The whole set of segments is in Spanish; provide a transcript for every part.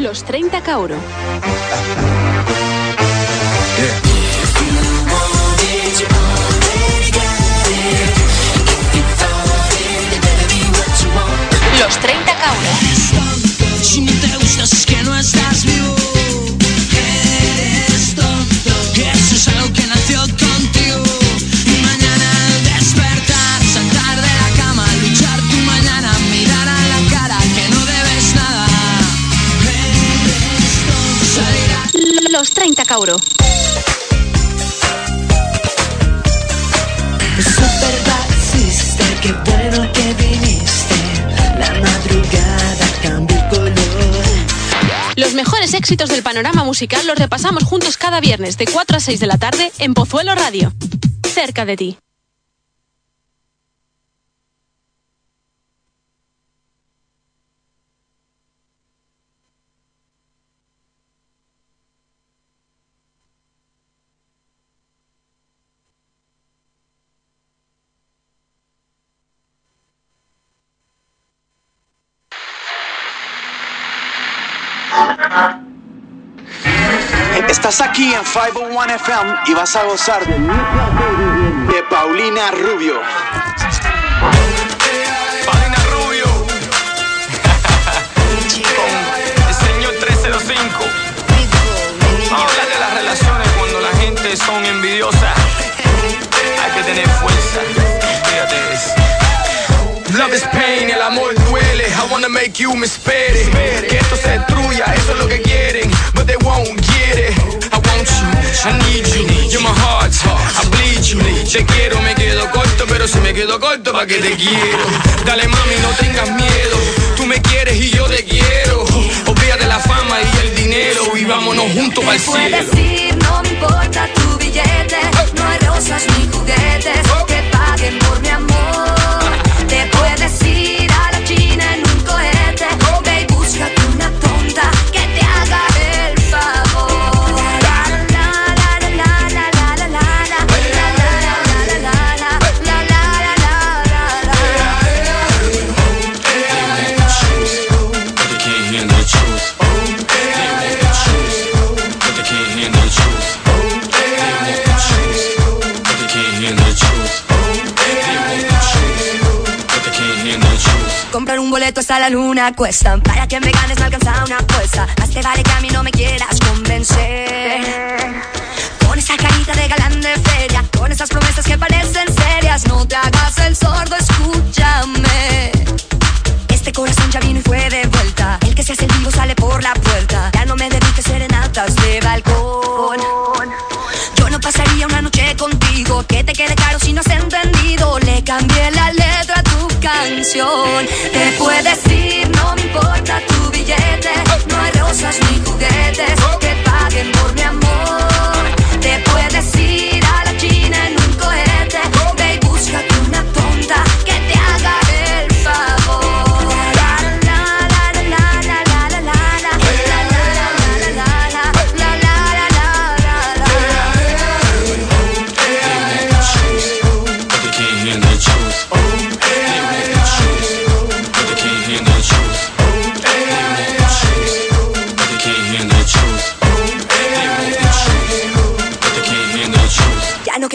los 30 Kauro. Los 30 Cauro. Super Bad Sister, qué bueno que viniste. La madrugada cambia el color. Los mejores éxitos del panorama musical los repasamos juntos cada viernes de 4 a 6 de la tarde en Pozuelo Radio. Cerca de ti. Aquí en 501 FM y vas a gozar de, Paulina Rubio. Paulina Rubio. El señor 305. Vamos a hablar de las relaciones cuando la gente son envidiosas. Hay que tener fuerza. Fíjate. Love is pain, el amor duele. I wanna make you me espere. Que esto se destruya, eso es lo que quieren. But they won't get it. I need you. You're my heart, I bleed you. Te quiero, me quedo corto, pero si me quedo corto, ¿pa' que te quiero? Dale mami, no tengas miedo. Tú me quieres y yo te quiero. Olvídate la fama y el dinero y vámonos juntos el cielo. Puedes ir, no me importa tu billete. No hay rosas ni juguetes que paguen por mi amor. Te puedes Boleto hasta la luna cuesta. Para que me ganes me alcanza una apuesta Más te vale que a mí no me quieras convencer. Con esa carita de galán de feria Con esas promesas que parecen serias No te hagas el sordo, escúchame. Este corazón ya vino y fue de vuelta. El que se hace el vivo sale por la puerta. Ya no me dediques serenatas de balcón. Yo no pasaría una noche contigo. Que te quede claro si no has entendido. Le cambié la tu Te puedes ir, no me importa tu billete. No hay rosas ni juguetes que paguen por mi amor.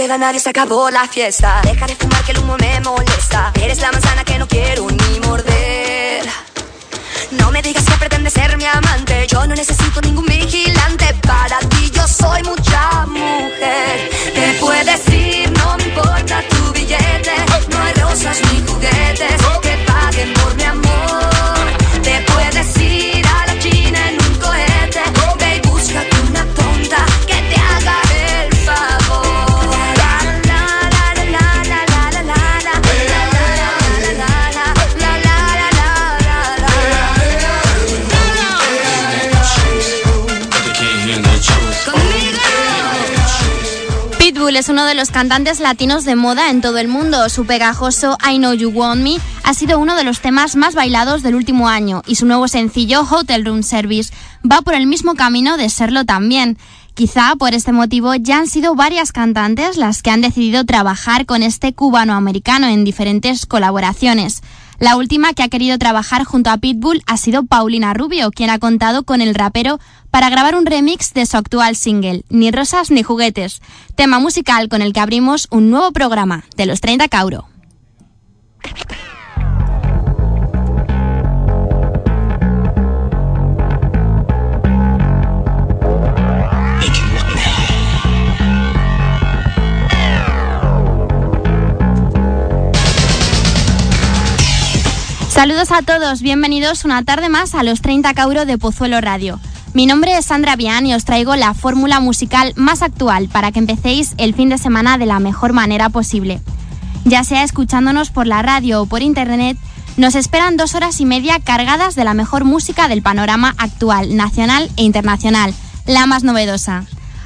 Queda nadie, se acabó la fiesta. Deja de fumar que el humo me molesta. Eres la manzana que no quiero ni morder. No me digas que pretendes ser mi amante. Yo no necesito ningún vigilante. Para ti yo soy mucha mujer. Te puedes ir, no me importa tu billete. No hay rosas ni Es uno de los cantantes latinos de moda en todo el mundo. Su pegajoso I Know You Want Me ha sido uno de los temas más bailados del último año y su nuevo sencillo Hotel Room Service va por el mismo camino de serlo también. Quizá por este motivo ya han sido varias cantantes las que han decidido trabajar con este cubano-americano en diferentes colaboraciones. La última que ha querido trabajar junto a Pitbull ha sido Paulina Rubio, quien ha contado con el rapero para grabar un remix de su actual single, Ni rosas ni juguetes, tema musical con el que abrimos un nuevo programa de los 30 Cauro. Saludos a todos, bienvenidos una tarde más a los 30 Cauro de Pozuelo Radio. Mi nombre es Sandra Bian y os traigo la fórmula musical más actual para que empecéis el fin de semana de la mejor manera posible. Ya sea escuchándonos por la radio o por internet, nos esperan dos horas y media cargadas de la mejor música del panorama actual, nacional e internacional, la más novedosa.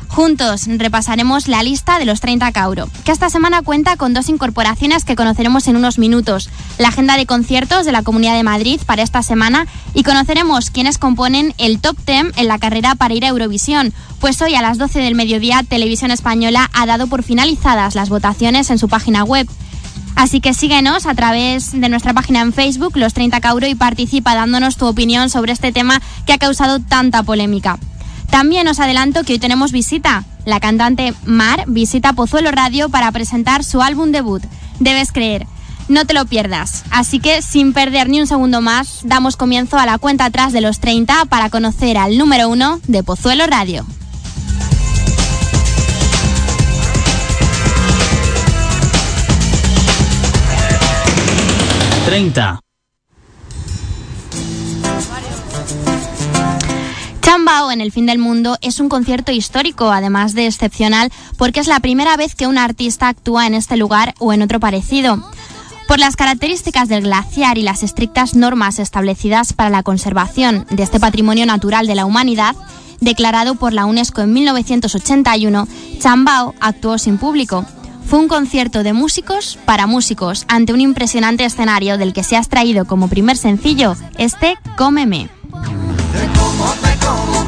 Juntos repasaremos la lista de los 30 Cauro, que esta semana cuenta con dos incorporaciones que conoceremos en unos minutos, la agenda de conciertos de la Comunidad de Madrid para esta semana y conoceremos quiénes componen el top 10 en la carrera para ir a Eurovisión, pues hoy a las 12 del mediodía Televisión Española ha dado por finalizadas las votaciones en su página web. Así que síguenos a través de nuestra página en Facebook, Los 30 Cauro, y participa dándonos tu opinión sobre este tema que ha causado tanta polémica. También os adelanto que hoy tenemos visita. La cantante Mar visita Pozuelo Radio para presentar su álbum debut, Debes creer. No te lo pierdas. Así que sin perder ni un segundo más, damos comienzo a la cuenta atrás de los 30 para conocer al número uno de Pozuelo Radio. 30. Chambao en el fin del mundo es un concierto histórico, además de excepcional, porque es la primera vez que un artista actúa en este lugar o en otro parecido. Por las características del glaciar y las estrictas normas establecidas para la conservación de este patrimonio natural de la humanidad, declarado por la UNESCO en 1981, Chambao actuó sin público. Fue un concierto de músicos para músicos ante un impresionante escenario del que se ha extraído como primer sencillo este Cómeme.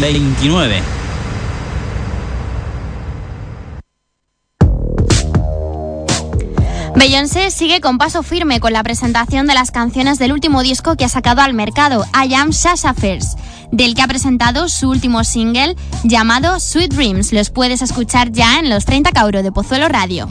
29. Beyoncé sigue con paso firme con la presentación de las canciones del último disco que ha sacado al mercado, I Am Sasha Fierce, del que ha presentado su último single llamado Sweet Dreams. Los puedes escuchar ya en los 30 Cauro de Pozuelo Radio.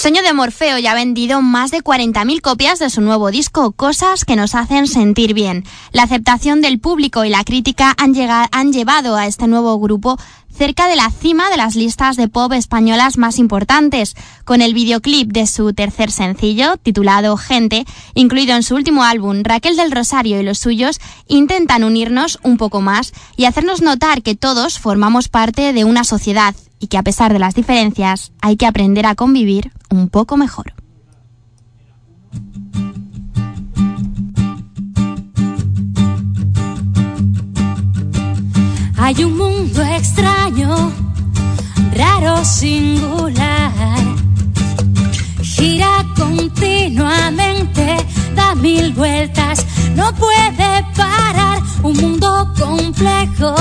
El sueño de Morfeo ya ha vendido más de 40.000 copias de su nuevo disco, Cosas que nos hacen sentir bien. La aceptación del público y la crítica han, han llevado a este nuevo grupo cerca de la cima de las listas de pop españolas más importantes, con el videoclip de su tercer sencillo, titulado Gente, incluido en su último álbum, Raquel del Rosario y los suyos intentan unirnos un poco más y hacernos notar que todos formamos parte de una sociedad y que a pesar de las diferencias hay que aprender a convivir un poco mejor. Hay un mundo extraño, raro, singular. Gira continuamente, da mil vueltas, no puede parar. Un mundo complejo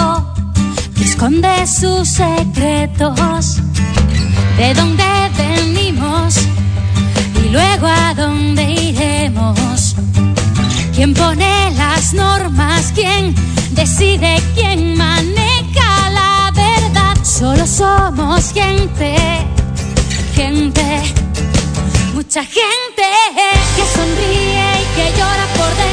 esconde sus secretos, de dónde venimos y luego a dónde iremos. ¿Quién pone las normas? ¿Quién decide? ¿Quién maneja la verdad? Solo somos gente, gente, mucha gente que sonríe y que llora por dentro.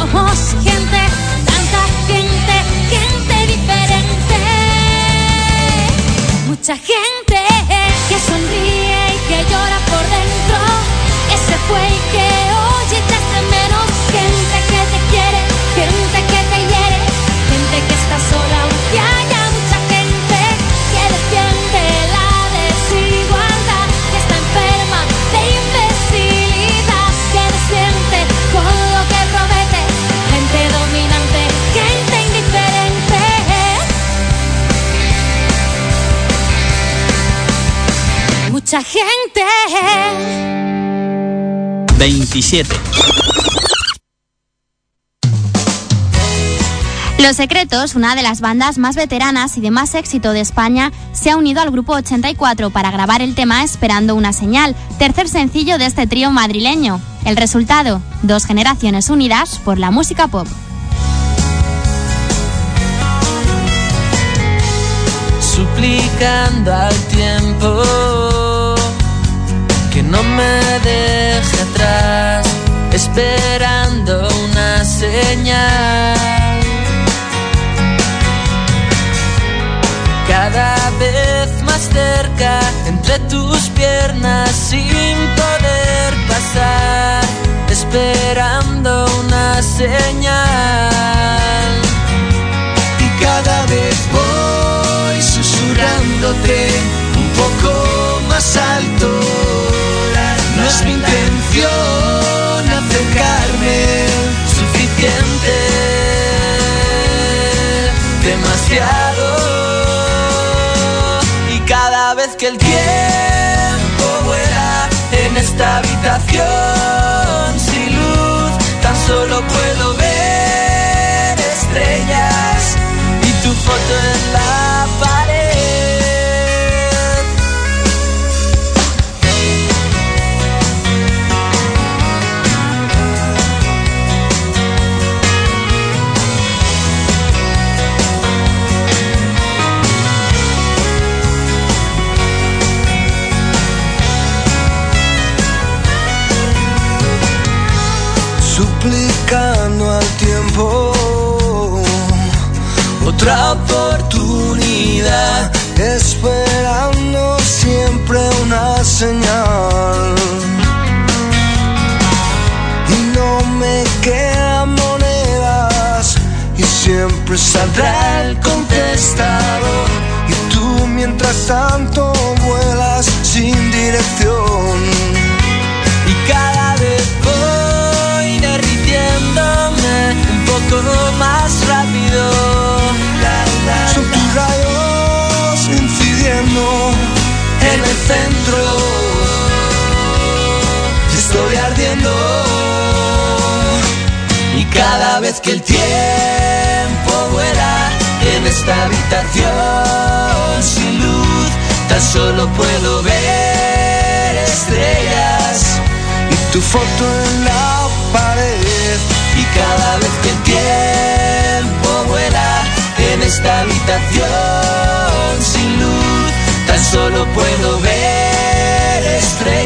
Somos gente, tanta gente, gente diferente. Mucha gente que sonríe y que llora por dentro. Ese fue y que hoy Mucha gente. 27. Los Secretos, una de las bandas más veteranas y de más éxito de España, se ha unido al grupo 84 para grabar el tema Esperando una señal, tercer sencillo de este trío madrileño. El resultado, dos generaciones unidas por la música pop. suplicando al tiempo no me deje atrás, esperando una señal. Cada vez más cerca, entre tus piernas, sin poder pasar, esperando una señal y cada vez voy susurrándote un poco más alto. Es mi intención acercarme suficiente, demasiado. Y cada vez que el tiempo vuela en esta habitación sin luz, tan solo puedo señal. Y no me quedan monedas y siempre saldrá el contestador. Y tú mientras tanto vuelas sin dirección. Y cada vez voy derritiéndome un poco más rápido. La, la, Son tus rayos incidiendo en el centro. Que el tiempo vuela en esta habitación sin luz, tan solo puedo ver estrellas y tu foto en la pared. Y cada vez que el tiempo vuela en esta habitación sin luz, tan solo puedo ver estrellas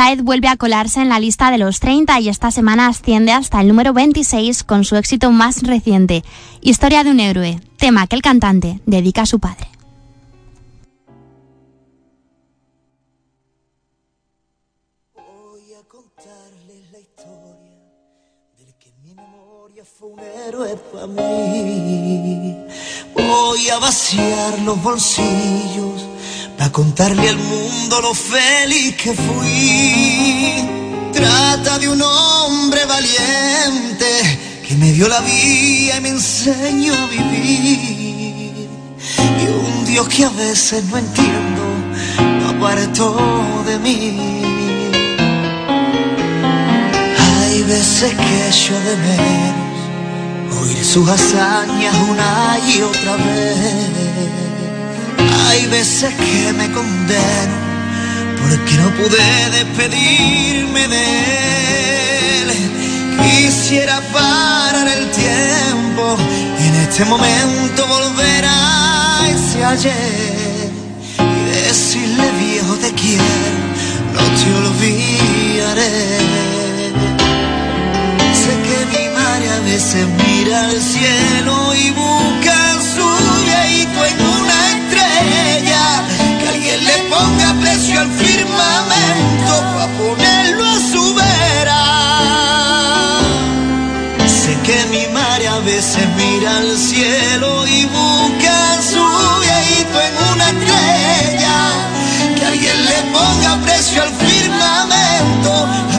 Saez vuelve a colarse en la lista de los 30 y esta semana asciende hasta el número 26 con su éxito más reciente, Historia de un héroe, tema que el cantante dedica a su padre. Voy a contarles la historia del que mi memoria fue un héroe para mí. Voy a vaciar los bolsillos para contarle al mundo lo feliz que fui. Trata de un hombre valiente que me dio la vida y me enseñó a vivir. Y un Dios que a veces no entiendo, lo apartó de mí. Hay veces que echo de menos oír sus hazañas una y otra vez. Hay veces que me condeno porque no pude despedirme de él. Quisiera parar el tiempo y en este momento volver a ese ayer y decirle viejo te quiero, no te olvidaré. Sé que mi madre a veces mira al cielo y busca su viejito en una Que alguien le ponga precio al firmamento para ponerlo a su vera. Sé que mi madre a veces mira al cielo y busca su viejito en una estrella. Que alguien le ponga precio al firmamento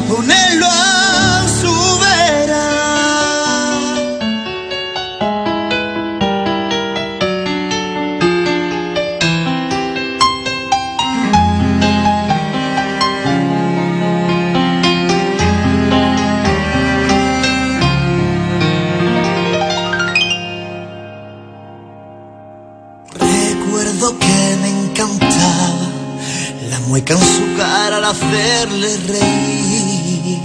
hacerle reír,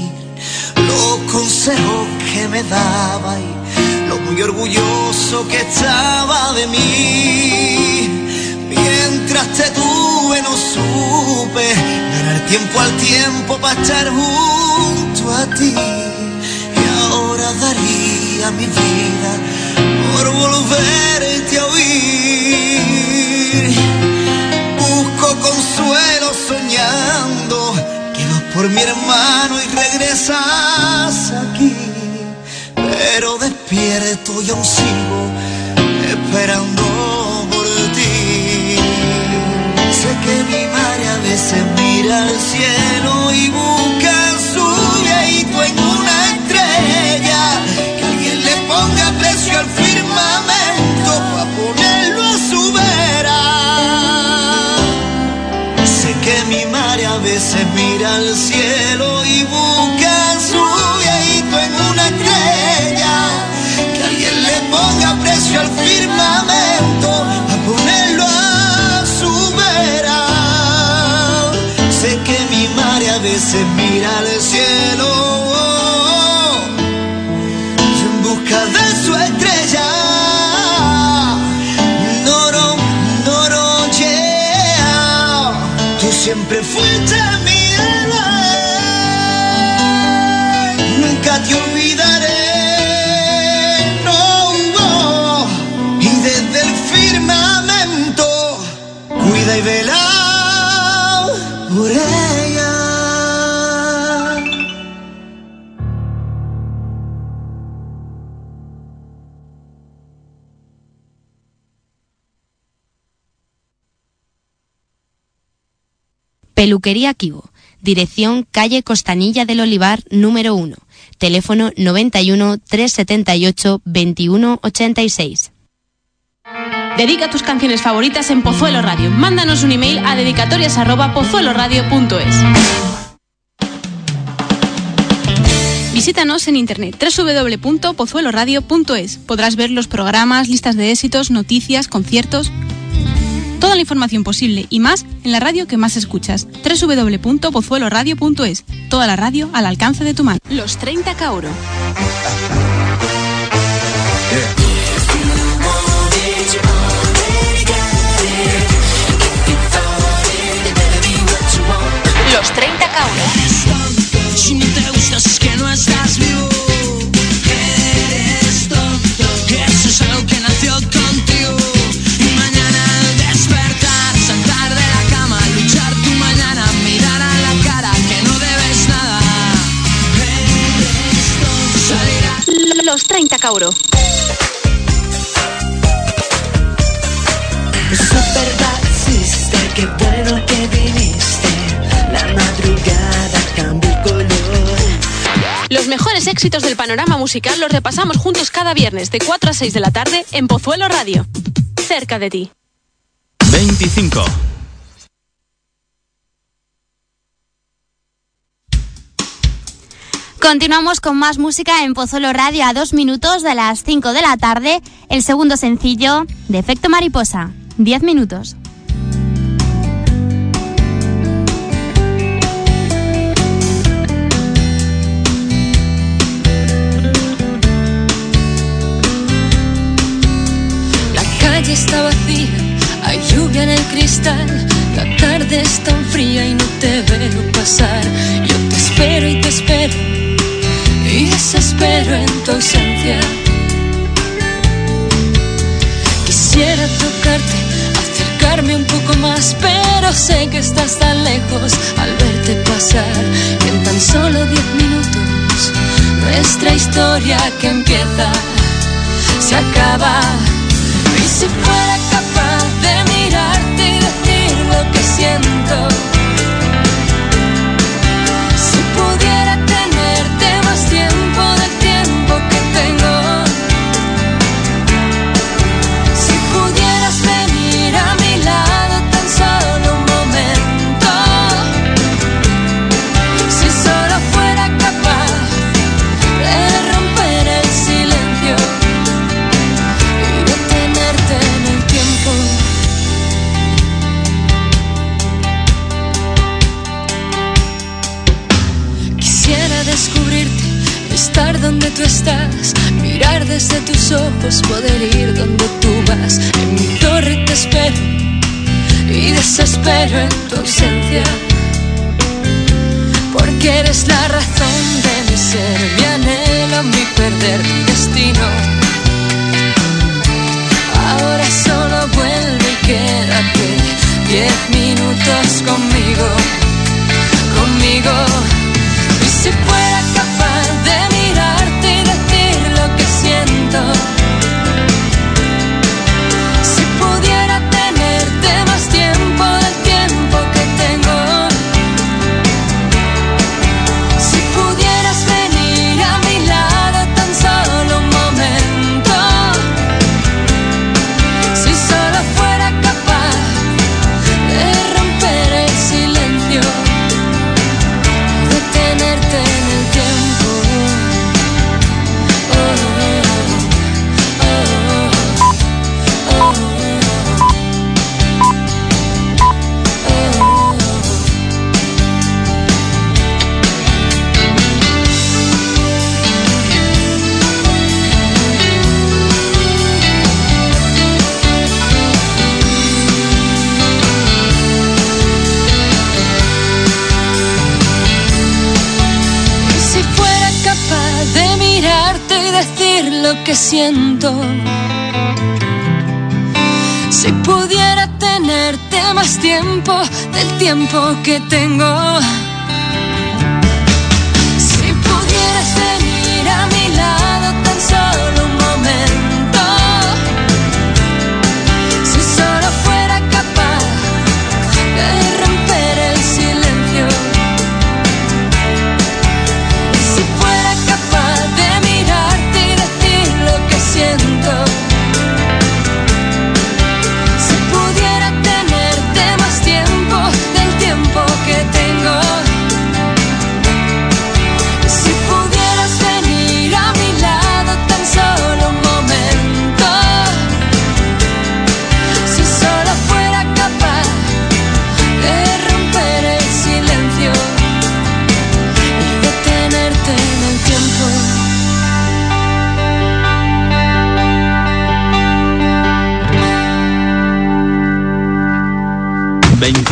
los consejos que me daba y lo muy orgulloso que estaba de mí. Mientras te tuve no supe ganar tiempo al tiempo para estar junto a ti. Y ahora daría mi vida por volverte a oír. Por mi hermano y regresas aquí. Pero despierto y aún sigo esperando por ti. Sé que mi madre a veces mira al cielo y busca su viejito en una estrella. Que alguien le ponga precio al firmamento veces mira al cielo Peluquería Kibo. Dirección calle Costanilla del Olivar número 1. Teléfono 91 378 21 86. Dedica tus canciones favoritas en Pozuelo Radio. Mándanos un email a dedicatorias@pozueloradio.es. Visítanos en internet www.pozueloradio.es. Podrás ver los programas, listas de éxitos, noticias, conciertos, Toda la información posible y más en la radio que más escuchas. www.pozueloradio.es. Toda la radio al alcance de tu mano. Los 30 Kauro. Los 30 Kauro. Si no te gustas es que no estás vivo. Eres tonto. Eso es algo que no Cauro. 30 cauro. Super Sister, qué bueno que viniste. La madrugada cambia el color. Los mejores éxitos del panorama musical los repasamos juntos cada viernes de 4 a 6 de la tarde en Pozuelo Radio. Cerca de ti. 25. Continuamos con más música en Pozuelo Radio a dos minutos de las 5 de la tarde. El segundo sencillo de Efecto Mariposa. 10 minutos. La calle está vacía, hay lluvia en el cristal. La tarde es tan fría y no te veo pasar. Sé que estás tan lejos al verte pasar. Y en tan solo diez minutos, nuestra historia que empieza se acaba. Y si fuera capaz de mirarte y decir lo que siento, desde tus ojos, poder ir donde tú vas. En mi torre te espero y desespero en tu ausencia, porque eres la razón de mi ser, mi anhelo, mi perder, mi destino. Ahora solo vuelve y quédate diez minutos conmigo, conmigo. Si pudiera tenerte más tiempo del tiempo que tengo,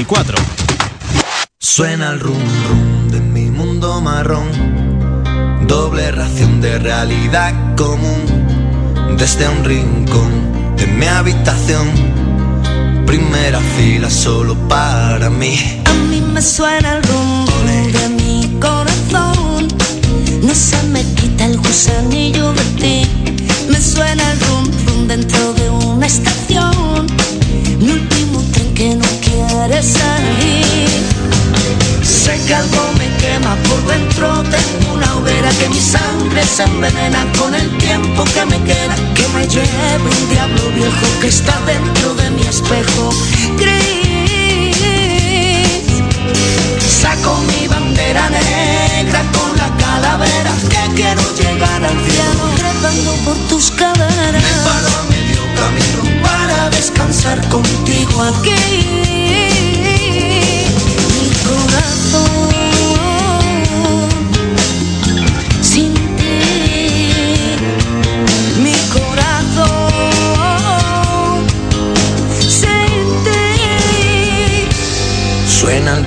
24. Suena el rum rum de mi mundo marrón, doble ración de realidad común, desde un rincón de mi habitación, primera fila solo para mí. A mí me suena el rum rum de mi corazón, no se me quita el gusanillo de ti, me suena el rum rum dentro de una estación. Sé que algo me quema por dentro, tengo una hoguera que mi sangre se envenena con el tiempo que me queda, que me lleve un diablo viejo que está dentro de mi espejo gris. Saco mi bandera negra con la calavera que quiero llegar al cielo, trepando por tus caderas.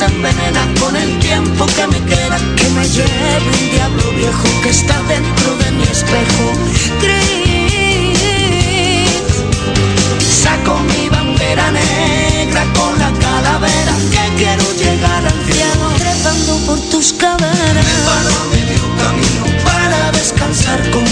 Se envenena con el tiempo que me queda. Que me lleve un diablo viejo que está dentro de mi espejo. Gris. Saco mi bandera negra con la calavera que quiero llegar al cielo. Trepando por tus caderas. Me paro a medio camino para descansar contigo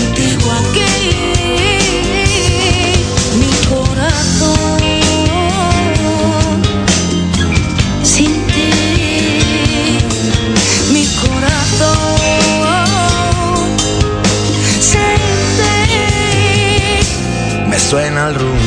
Me suena el rum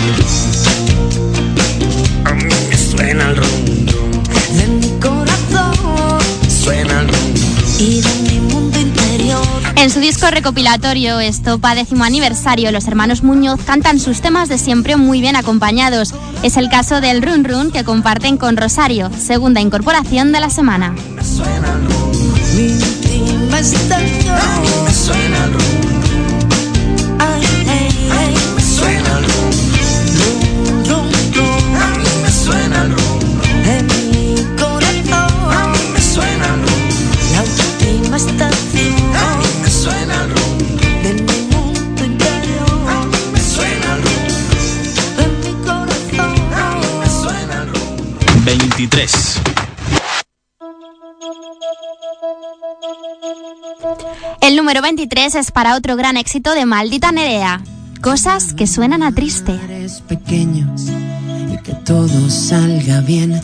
rum. A mí me suena el rum rum. De mi corazón Suena el rum rum. y de mi mundo interior. En su disco recopilatorio Estopa décimo aniversario, los hermanos Muñoz cantan sus temas de siempre muy bien acompañados. Es el caso del Run Run que comparten con Rosario, segunda incorporación de la semana. Me suena el rum rum. Mi 2023 es para otro gran éxito de Maldita Nerea. Cosas que suenan a triste. Pequeños y que todo salga bien.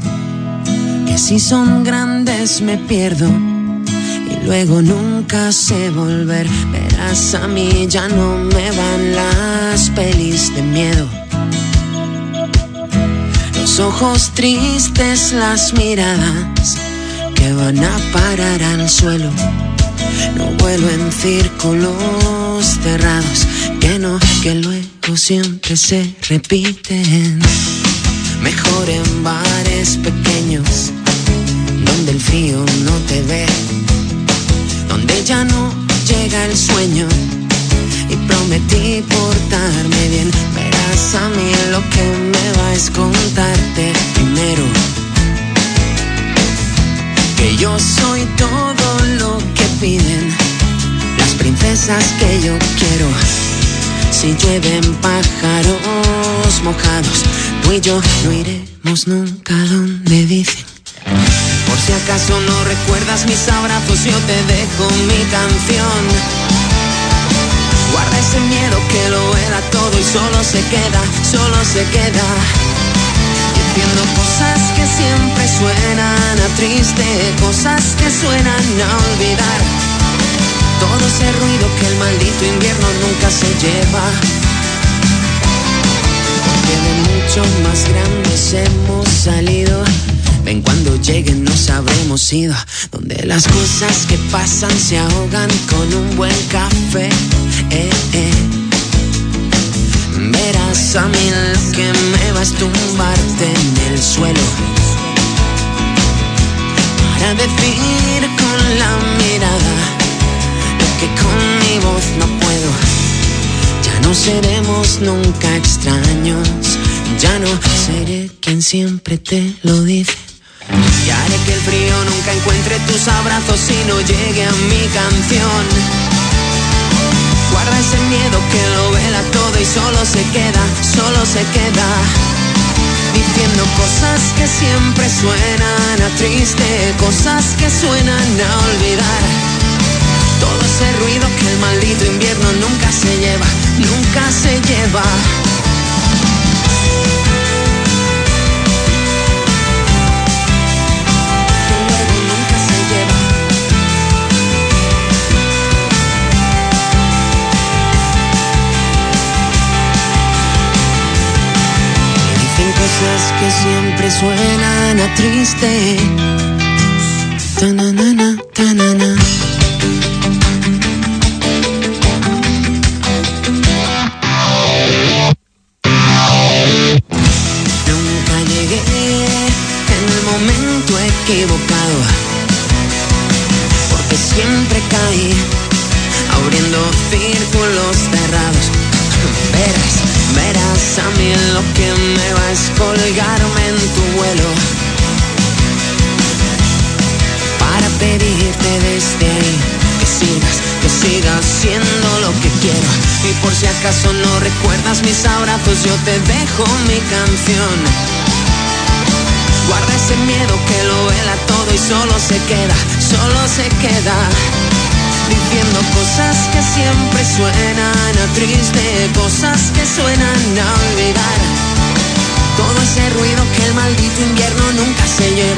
Que si son grandes me pierdo y luego nunca sé volver. Verás a mí ya no me van las pelis de miedo. Los ojos tristes, las miradas que van a parar al suelo no vuelo en círculos cerrados, que no, que luego siempre se repiten. Mejor en bares pequeños, donde el frío no te ve, donde ya no llega el sueño. Y prometí portarme bien, verás a mí lo que me va es contarte primero que yo soy todo piden las princesas que yo quiero. Si llueven pájaros mojados, tú y yo no iremos nunca donde dicen. Por si acaso no recuerdas mis abrazos, yo te dejo mi canción. Guarda ese miedo que lo era todo y solo se queda, solo se queda diciendo cosas que siempre suenan a triste, cosas que suenan a olvidar. Todo ese ruido que el maldito invierno nunca se lleva. Porque de mucho más grandes hemos salido. Ven cuando lleguen nos habremos ido. Donde las cosas que pasan se ahogan con un buen café. Eh, eh. Verás a mí que me vas a tumbarte en el suelo Para decir con la mirada Lo que con mi voz no puedo. Ya no seremos nunca extraños Ya no seré quien siempre te lo dice. Y haré que el frío nunca encuentre tus abrazos y no llegue a mi canción. Guarda ese miedo que lo vela todo y solo se queda, solo se queda. Diciendo cosas que siempre suenan a triste, cosas que suenan a olvidar. Todo ese ruido que el maldito invierno nunca se lleva, nunca se lleva. Cosas que siempre suenan a triste. Ta-na-na-na, ta-na-na. Se queda, solo se queda. Diciendo cosas que siempre suenan a triste, cosas que suenan a olvidar. Todo ese ruido que el maldito invierno nunca se lleva,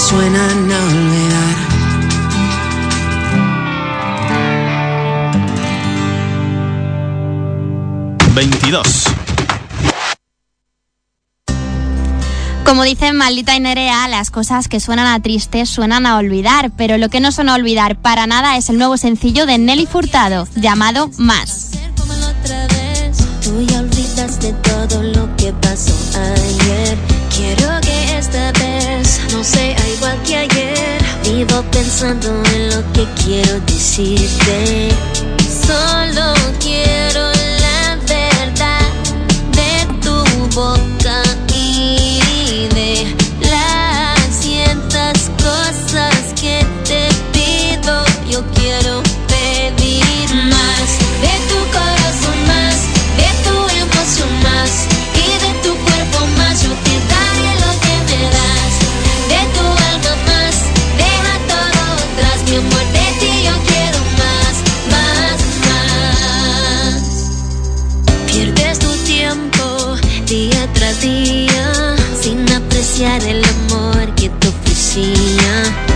suenan a olvidar. 22. Como dice Maldita y Nerea, las cosas que suenan a tristes suenan a olvidar, pero lo que no suena a olvidar para nada es el nuevo sencillo de Nelly Furtado, llamado Más. otra vez. Tú ya olvidaste todo lo que pasó ayer. No sea igual que ayer. Vivo pensando en lo que quiero decirte. Solo quiero la verdad de tu boca esencia del amor que te ofrecía.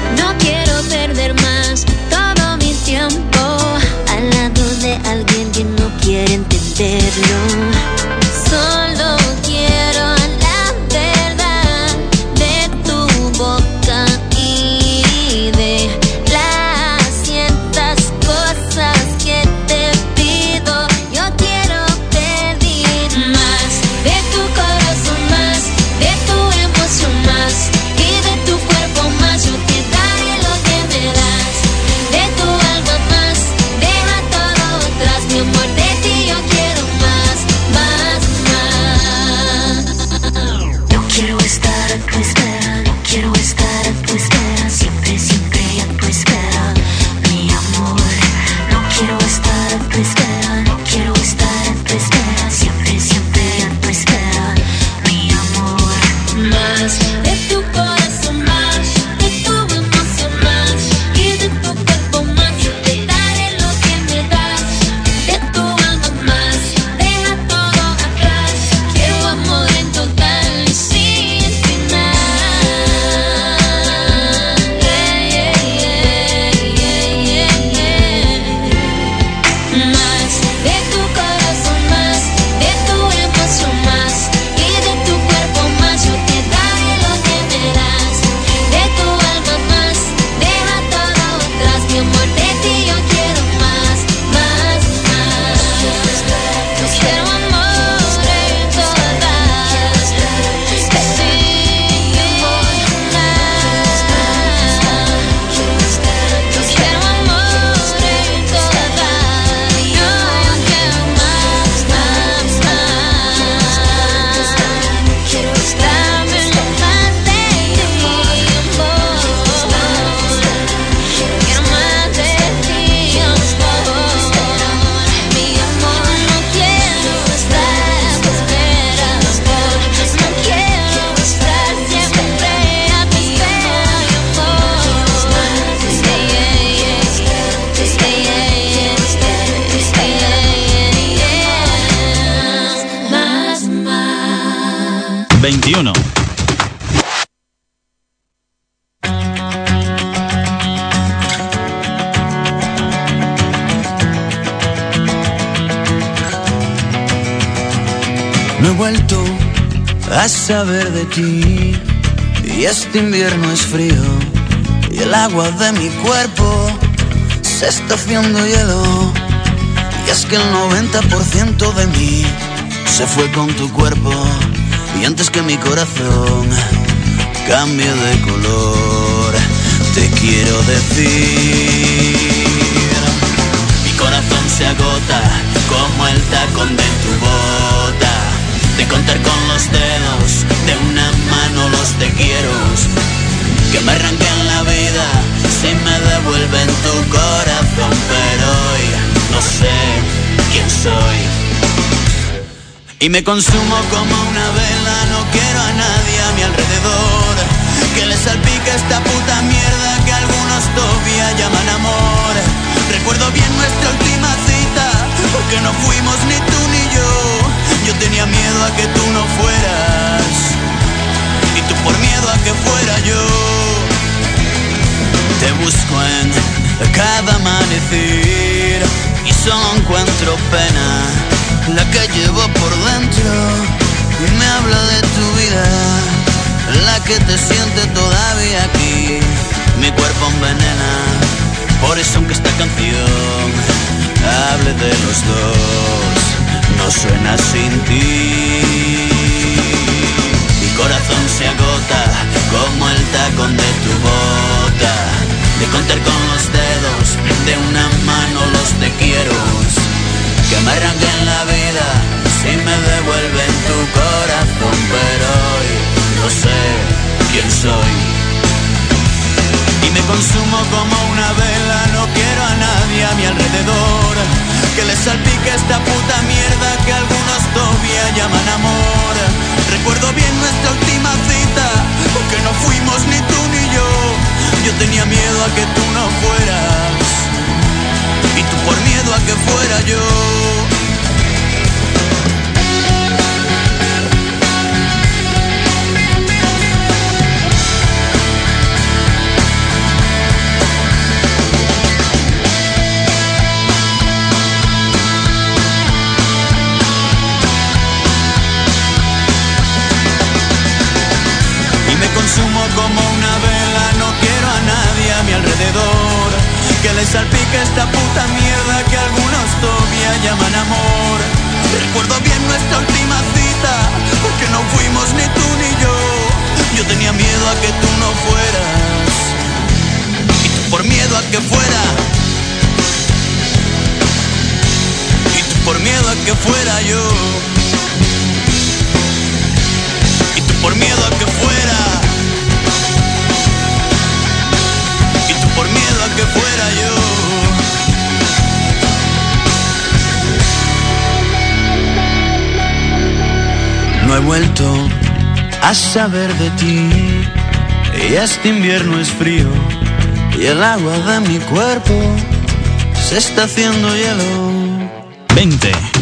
Este invierno es frío y el agua de mi cuerpo se está haciendo hielo. Y es que el 90% de mí se fue con tu cuerpo y antes que mi corazón cambie de color te quiero decir. Mi corazón se agota como el tacón de tu bota. De contar con los dedos una mano los te quiero. Que me arranquen la vida si me devuelven tu corazón pero hoy no sé quién soy. Y me consumo como una vela no quiero a nadie a mi alrededor. Que le salpique esta puta mierda que algunos todavía llaman amor. Recuerdo bien nuestra última cita porque no fuimos ni tú ni yo. Yo tenía miedo a que tú no fueras por miedo a que fuera yo. Te busco en cada amanecer y solo encuentro pena la que llevo por dentro y me habla de tu vida, la que te siente todavía aquí. Mi cuerpo envenena, por eso aunque esta canción hable de los dos no suena sin ti. Corazón se agota como el tacón de tu bota. De contar con los dedos de una mano los te quiero. Que me arranquen la vida si me devuelven tu corazón. Pero hoy no sé quién soy. Y me consumo como una vela, no quiero a nadie a mi alrededor. Que les salpique esta puta mierda que algunos todavía llaman amor. Recuerdo bien nuestra última cita, porque no fuimos ni tú ni yo. Yo tenía miedo a que tú no fueras, y tú por miedo a que fuera yo. Salpique esta puta mierda que algunos todavía llaman amor. Recuerdo bien nuestra última cita, porque no fuimos ni tú ni yo. Yo tenía miedo a que tú no fueras. Y tú por miedo a que fuera. Y tú por miedo a que fuera yo. Y tú por miedo a que fuera. Miedo que fuera yo. No he vuelto a saber de ti. Y este invierno es frío. Y el agua de mi cuerpo se está haciendo hielo. 20.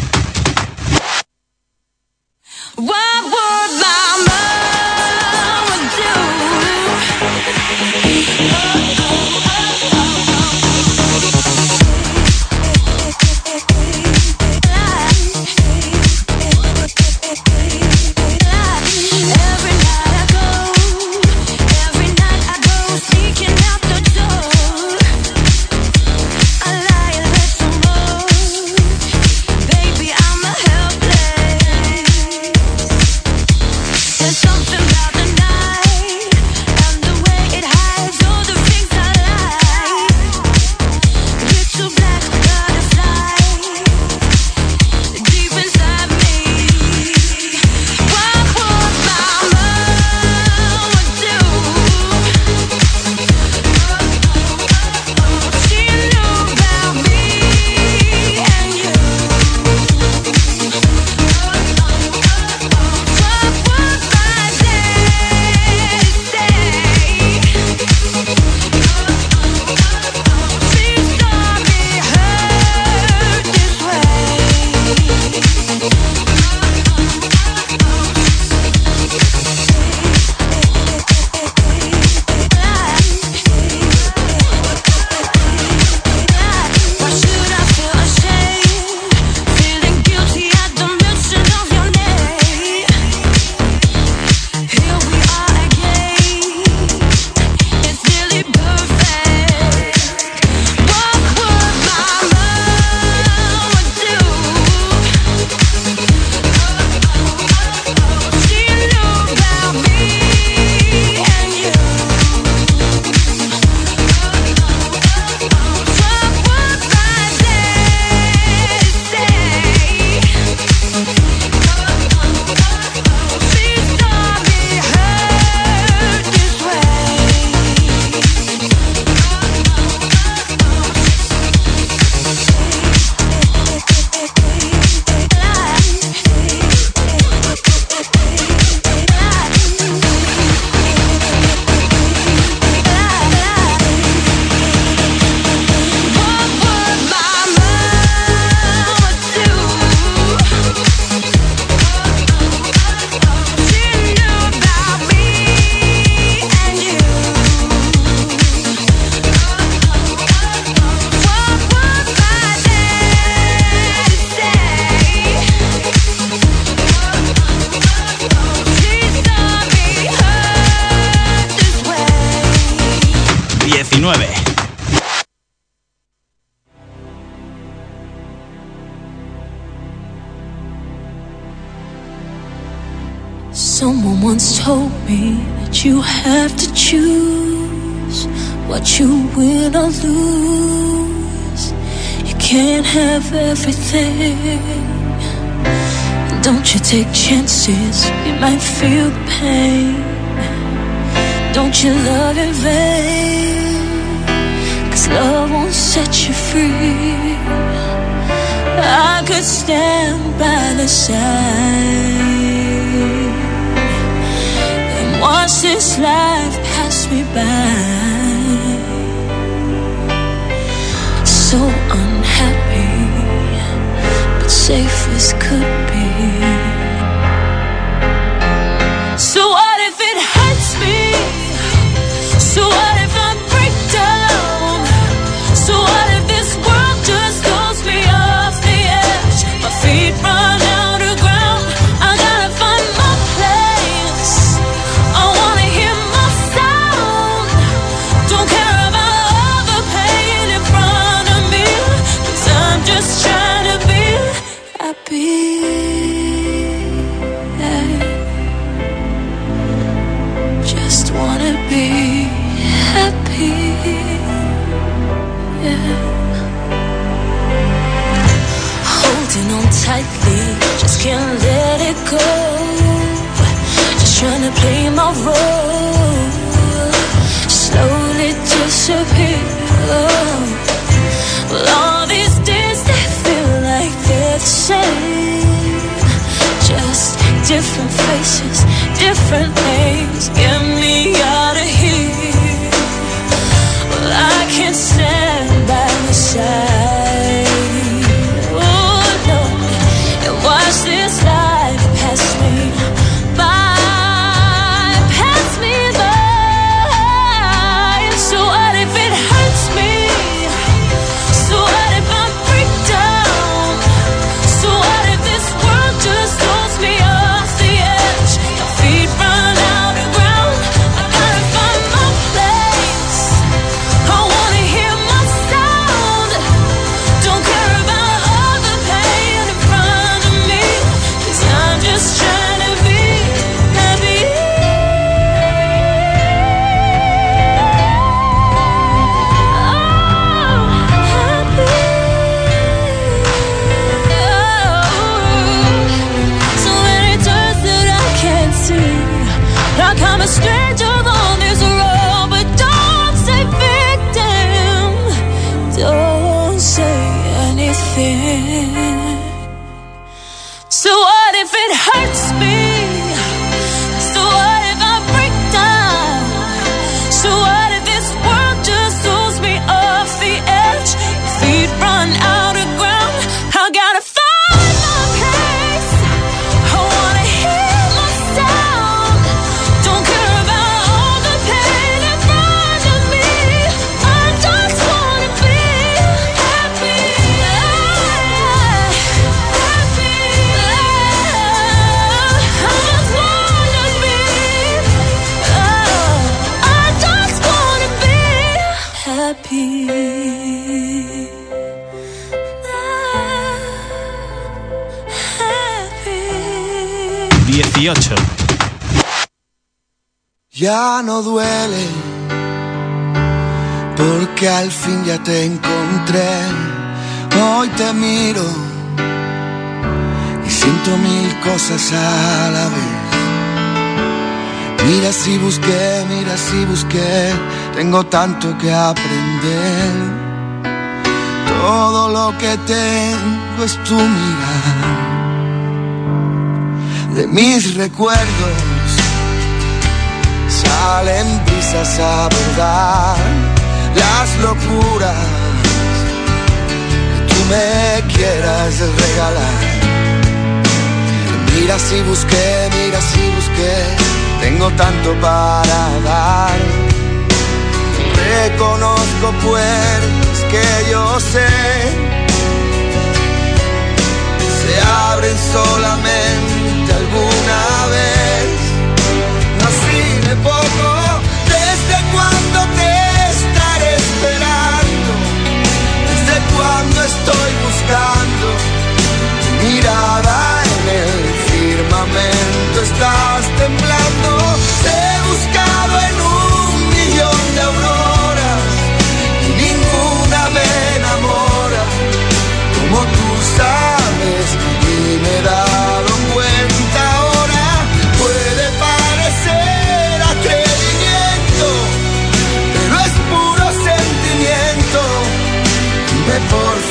on tightly, just can't let it go. Just trying to play my role, slowly disappear. Well, all these days they feel like they're the same, just different faces, different names. Give me your ya no duele, porque al fin ya te encontré. Hoy te miro y siento mil cosas a la vez. Mira si busqué, mira si busqué, tengo tanto que aprender. Todo lo que tengo es tu mirada, de mis recuerdos salen brisas a abordar las locuras que tú me quieras regalar. Mira si busqué, mira si busqué, tengo tanto para dar. Reconozco puertas que yo sé, se abren solamente poco. ¿Desde cuándo te estaré esperando? ¿Desde cuándo estoy buscando? Mirada en el firmamento está.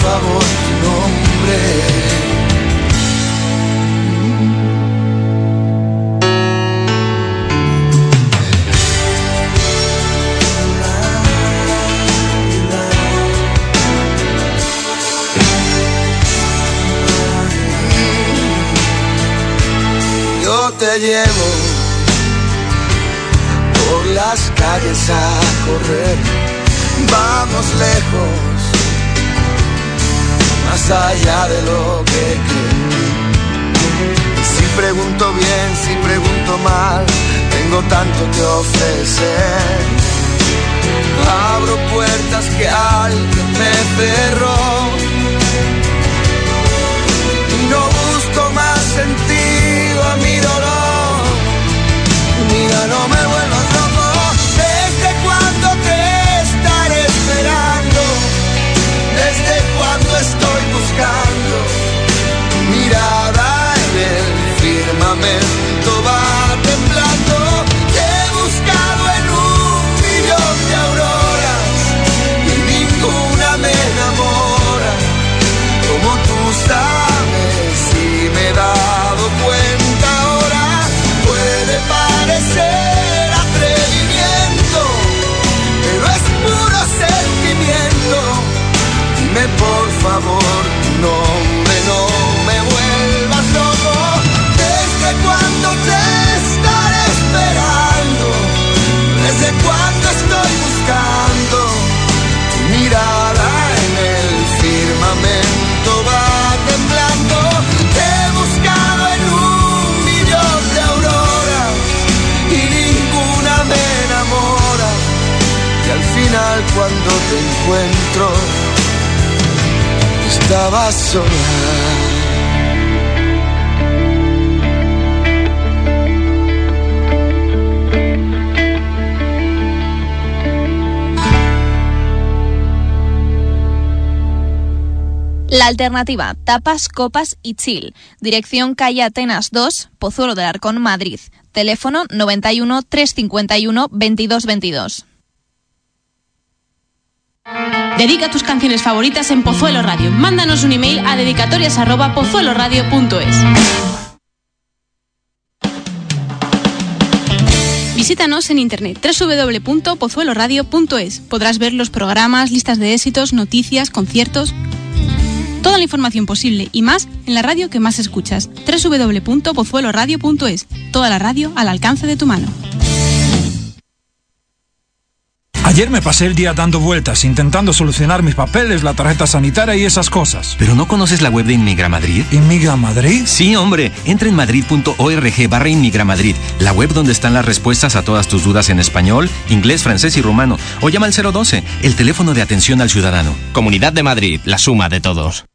Favor tu nombre. Te llevo por las calles a correr, vamos lejos, más allá de lo que creo. Si pregunto bien, si pregunto mal, tengo tanto que ofrecer. Abro puertas que alguien me cerró. Y no busco más sentido estoy cuando te encuentro, estabas sola. La alternativa, tapas, copas y chill. Dirección calle Atenas 2, Pozuelo del Arcón, Madrid. Teléfono 91 351 2222. Dedica tus canciones favoritas en Pozuelo Radio. Mándanos un email a dedicatorias@pozueloradio.es. Visítanos en internet www.pozueloradio.es. Podrás ver los programas, listas de éxitos, noticias, conciertos, toda la información posible y más en la radio que más escuchas. www.pozueloradio.es. Toda la radio al alcance de tu mano. Ayer me pasé el día dando vueltas, intentando solucionar mis papeles, la tarjeta sanitaria y esas cosas. ¿Pero no conoces la web de Inmigra Madrid? ¿Inmigra Madrid? Sí, hombre. Entra en madrid.org barra Inmigra Madrid, la web donde están las respuestas a todas tus dudas en español, inglés, francés y rumano. O llama al 012, el teléfono de atención al ciudadano. Comunidad de Madrid, la suma de todos.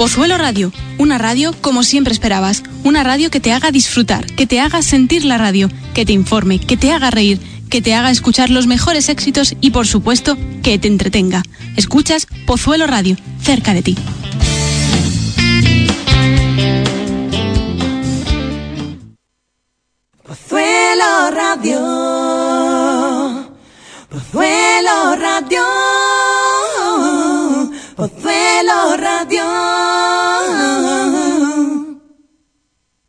Pozuelo Radio, una radio como siempre esperabas, una radio que te haga disfrutar, que te haga sentir la radio, que te informe, que te haga reír, que te haga escuchar los mejores éxitos y por supuesto que te entretenga. Escuchas Pozuelo Radio, cerca de ti. Pozuelo Radio. Pozuelo Radio. Pozuelo Radio.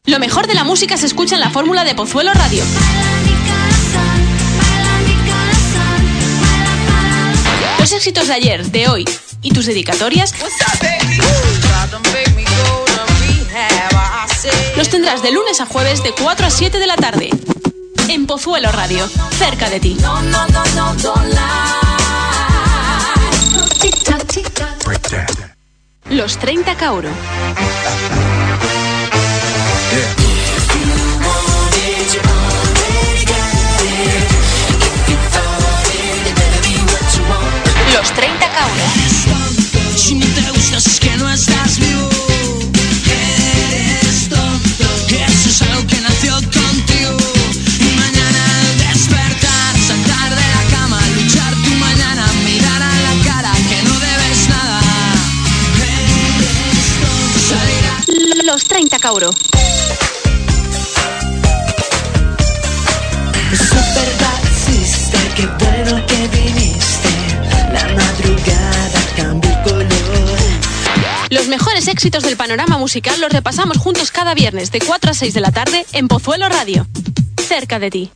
Lo mejor de la música se escucha en la fórmula de Pozuelo Radio. Los éxitos de ayer, de hoy y tus dedicatorias los tendrás de lunes a jueves de 4 a 7 de la tarde. En Pozuelo Radio, cerca de ti. Los 30 Cauro. Los 30 Cauro. Si no te gustas es que no estás vivo. Eres tonto. Eso es algo que nació contigo. Y mañana al despertar, saltar de la cama, luchar tu mañana, mirar a la cara que no debes nada. Eres tonto. Salir a Los 30 Cauro. Éxitos del panorama musical los repasamos juntos cada viernes de 4 a 6 de la tarde en Pozuelo Radio. Cerca de ti.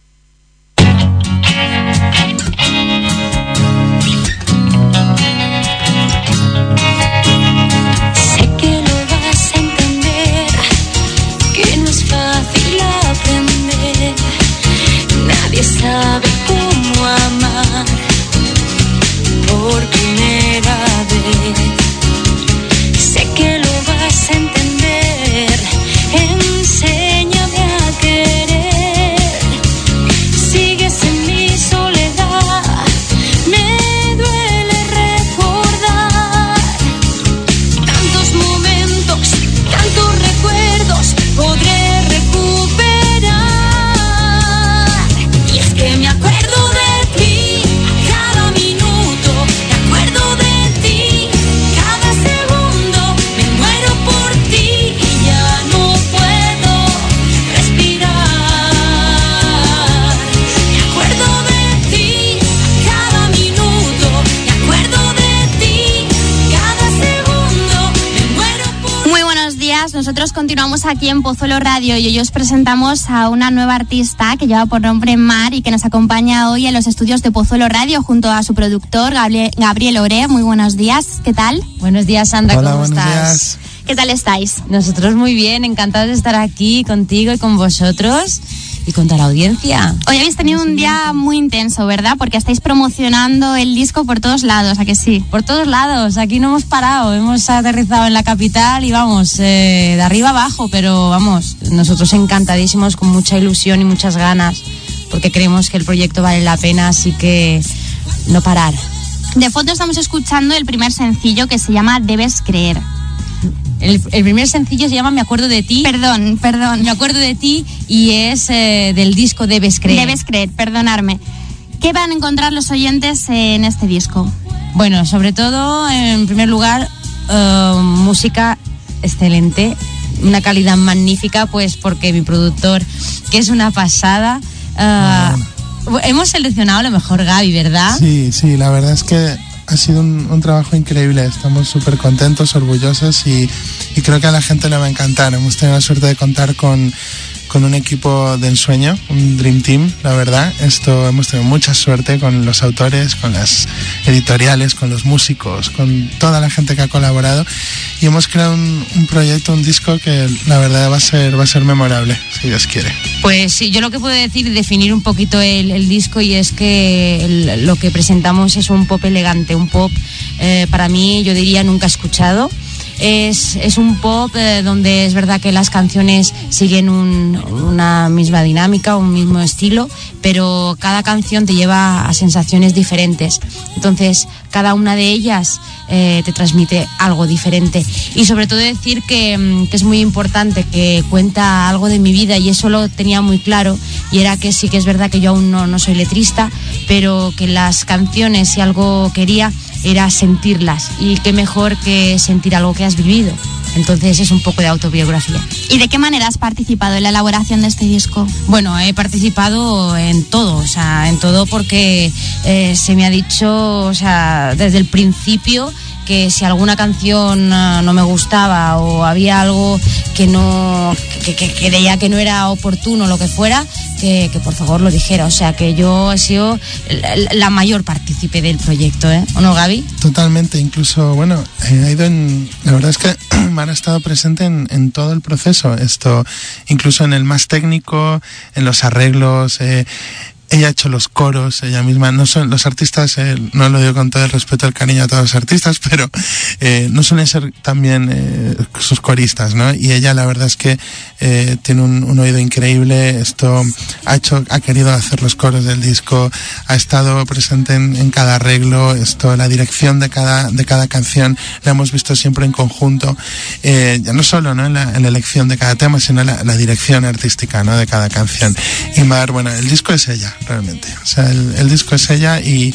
Sé que lo vas a entender, que no es fácil aprender. Nadie sabe continuamos aquí en Pozuelo Radio y hoy os presentamos a una nueva artista que lleva por nombre Mar y que nos acompaña hoy en los estudios de Pozuelo Radio junto a su productor Gabriel, Gabriel Ore. Muy buenos días, ¿qué tal? Buenos días, Sandra, Hola, ¿cómo buenos estás? días. ¿Qué tal estáis? Nosotros muy bien, encantados de estar aquí contigo y con vosotros y con toda la audiencia. Hoy habéis tenido un día muy intenso, ¿verdad? Porque estáis promocionando el disco por todos lados, ¿a que sí? Por todos lados, aquí no hemos parado, hemos aterrizado en la capital y vamos, eh, de arriba abajo, pero vamos, nosotros encantadísimos, con mucha ilusión y muchas ganas, porque creemos que el proyecto vale la pena, así que no parar. De fondo estamos escuchando el primer sencillo que se llama Debes creer. El, el primer sencillo se llama Me acuerdo de ti. Perdón, perdón. Me acuerdo de ti y es eh, del disco Debes creer. Debes creer, perdonarme. ¿Qué van a encontrar los oyentes en este disco? Bueno, sobre todo, en primer lugar, eh, música excelente, una calidad magnífica, pues porque mi productor, que es una pasada, eh, hemos seleccionado lo mejor Gaby, ¿verdad? Sí, sí, la verdad es que ha sido un, trabajo increíble. Estamos súper contentos, orgullosos y creo que a la gente le va a encantar. Hemos tenido la suerte de contar con, con un equipo de ensueño, un Dream Team, la verdad. Esto hemos tenido mucha suerte con los autores, con las editoriales, con los músicos, con toda la gente que ha colaborado y hemos creado un, un proyecto, un disco que la verdad va a ser, va a ser memorable, si Dios quiere. Pues sí, yo lo que puedo decir, definir un poquito el, el disco y es que el- lo que presentamos es un pop elegante, un pop eh, para mí yo diría nunca escuchado. Es, es un pop eh, donde es verdad que las canciones siguen un- una misma dinámica, un mismo estilo, pero cada canción te lleva a sensaciones diferentes. Entonces, cada una de ellas eh, te transmite algo diferente. Y sobre todo decir que, mm, que es muy importante, que cuenta algo de mi vida y eso lo tenía muy claro. Y era que sí que es verdad que yo aún no, no soy letrista, pero que las canciones, si algo quería, era sentirlas. Y qué mejor que sentir algo que has vivido. Entonces es un poco de autobiografía. ¿Y de qué manera has participado en la elaboración de este disco? Bueno, he participado en todo, o sea, en todo porque eh, se me ha dicho, o sea, desde el principio que si alguna canción eh, no me gustaba o había algo que no que, que- creía que no era oportuno lo que fuera que, por favor lo dijera o sea que yo he sido la, mayor partícipe del proyecto ¿eh? ¿o no Gaby? Totalmente, incluso, bueno, eh, ha ido en, la verdad es que Mar ha estado presente en, en todo el proceso, esto, incluso en el más técnico, en los arreglos, eh, ella ha hecho los coros, ella misma, no son los artistas, eh, no lo digo con todo el respeto el cariño a todos los artistas, pero eh, no suelen ser también eh, sus coristas, ¿no? Y ella la verdad es que eh, tiene un, oído increíble, esto ha hecho, ha querido hacer los coros del disco, ha estado presente en, cada arreglo, esto, la dirección de cada, de cada canción, la hemos visto siempre en conjunto, ya no solo ¿no? En, la, en la elección de cada tema, sino la, la dirección artística ¿no? de cada canción. Y Mar, bueno, el disco es ella, realmente. O sea, el, el disco es ella y,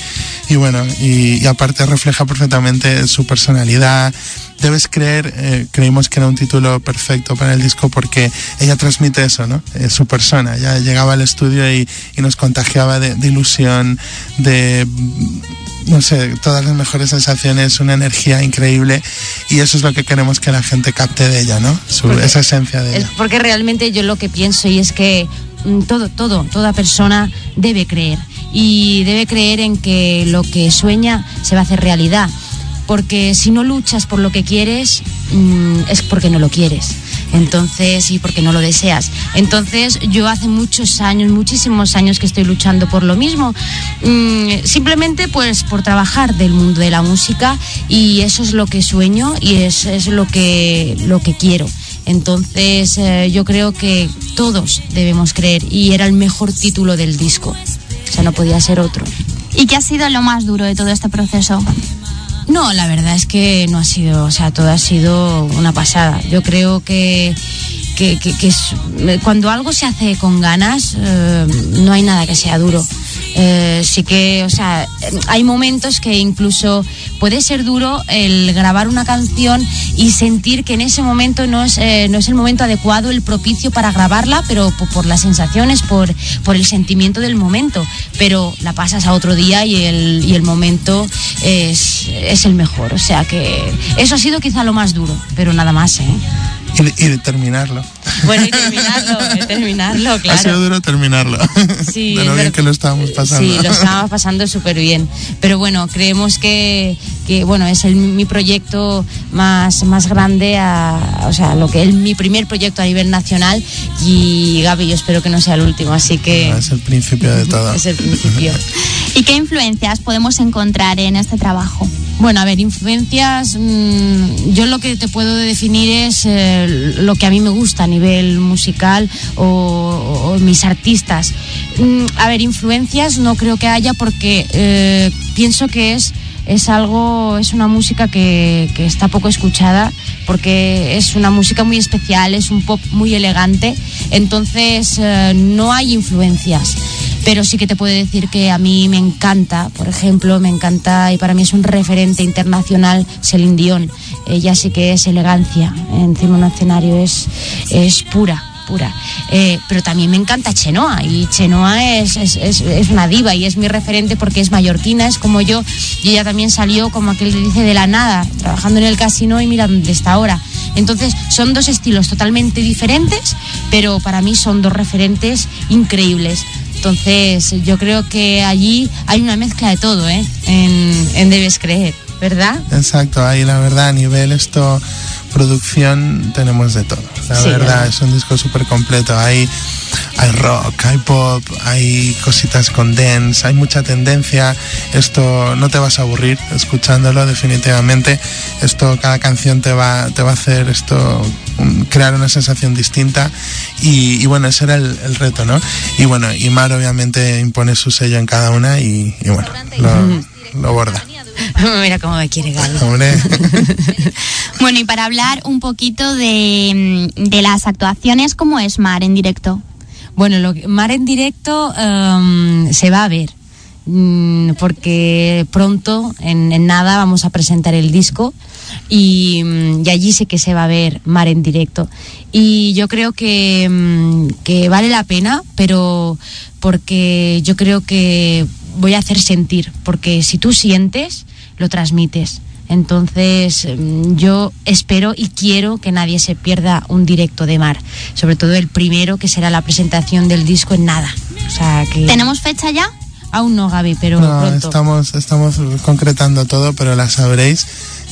y bueno, y, y aparte refleja perfectamente su personalidad. Debes creer, eh, creímos que era un título perfecto para el disco porque ella transmite eso, ¿no? Eh, su persona. Ella llegaba al estudio y, y nos contagiaba de, de ilusión, de no sé, todas las mejores sensaciones, una energía increíble y eso es lo que queremos que la gente capte de ella, ¿no? Su, Porque- esa esencia de Es ella. porque realmente yo lo que pienso y es que todo, todo, toda persona debe creer y debe creer en que lo que sueña se va a hacer realidad. Porque si no luchas por lo que quieres, mm, es porque no lo quieres. Entonces, y porque no lo deseas. Entonces, yo hace muchos años, muchísimos años que estoy luchando por lo mismo. Mm, simplemente pues por trabajar del mundo de la música y eso es lo que sueño y es, es lo, que, lo que quiero. Entonces eh, yo creo que todos debemos creer y era el mejor título del disco. O sea, no podía ser otro. ¿Y qué ha sido lo más duro de todo este proceso? No, la verdad es que no ha sido, o sea, todo ha sido una pasada. Yo creo que, que, que- que es- cuando algo se hace con ganas, eh, no hay nada que sea duro. Eh, sí que, o sea, hay momentos que incluso puede ser duro el grabar una canción y sentir que en ese momento no es, eh, no es el momento adecuado, el propicio para grabarla, pero po- por, las sensaciones, por, por el sentimiento del momento. Pero la pasas a otro día y el, y el momento es, es el mejor. O sea que eso ha sido quizá lo más duro, pero nada más, ¿eh? Y, y terminarlo. Bueno, y terminarlo, y terminarlo, Ha sido claro. duro terminarlo. Sí, de lo bien que lo estábamos pasando. Sí, lo estábamos pasando súper bien. Pero bueno, creemos que, que bueno, es el, mi proyecto más, más grande, a, o sea, lo que es mi primer proyecto a nivel nacional y Gaby, yo espero que no sea el último, así que Es el principio de todo. es el principio. ¿Y qué influencias podemos encontrar en este trabajo? Bueno, a ver, influencias, mm, yo lo que te puedo definir es eh, lo que a mí me gusta a nivel musical o, o mis artistas. Mm, a ver, influencias no creo que haya porque eh, pienso que es es algo, es una música que, que está poco escuchada porque es una música muy especial, es un pop muy elegante, entonces eh, no hay influencias pero sí que te puedo decir que a mí me encanta, por ejemplo, me encanta y para mí es un referente internacional Celine Dion. Ella sí que es elegancia encima un escenario, es, es pura. Pura. Eh, pero también me encanta Chenoa y Chenoa es, es, es- es una diva y es mi referente porque es mallorquina, es como yo y ella también salió como aquel que dice de la nada, trabajando en el casino y mira dónde está ahora. Entonces son dos estilos totalmente diferentes, pero para mí son dos referentes increíbles. Entonces, yo creo que allí hay una mezcla de todo, ¿eh? En, en Debes Creer, ¿verdad? Exacto, ahí la verdad a nivel esto producción tenemos de todo. La Sí, verdad es un disco súper completo. Hay, hay rock, hay pop, hay cositas con dance, hay mucha tendencia. Esto no te vas a aburrir escuchándolo definitivamente. Esto cada canción te va, te va a hacer esto crear una sensación distinta y, y bueno ese era el, el reto no y bueno y Mar obviamente impone su sello en cada una y, y bueno lo, lo borda Mira cómo me quiere Gaby. hombre Bueno, y para hablar un poquito de, mm, de las actuaciones, ¿cómo es Mar en directo? Bueno, lo que- Mar en directo em, se va a ver. mm, Porque pronto, en, en nada, vamos a presentar el disco y, mm, y allí sí que se va a ver Mar en directo. Y yo creo que, que vale la pena, pero porque yo creo que voy a hacer sentir, porque si tú sientes, lo transmites. Entonces, mm, yo espero y quiero que nadie se pierda un directo de Mar, sobre todo el primero, que será la presentación del disco en nada. O sea, que ¿Tenemos fecha ya? aún no, Gaby, pero No, pronto. estamos, estamos concretando todo, pero la sabréis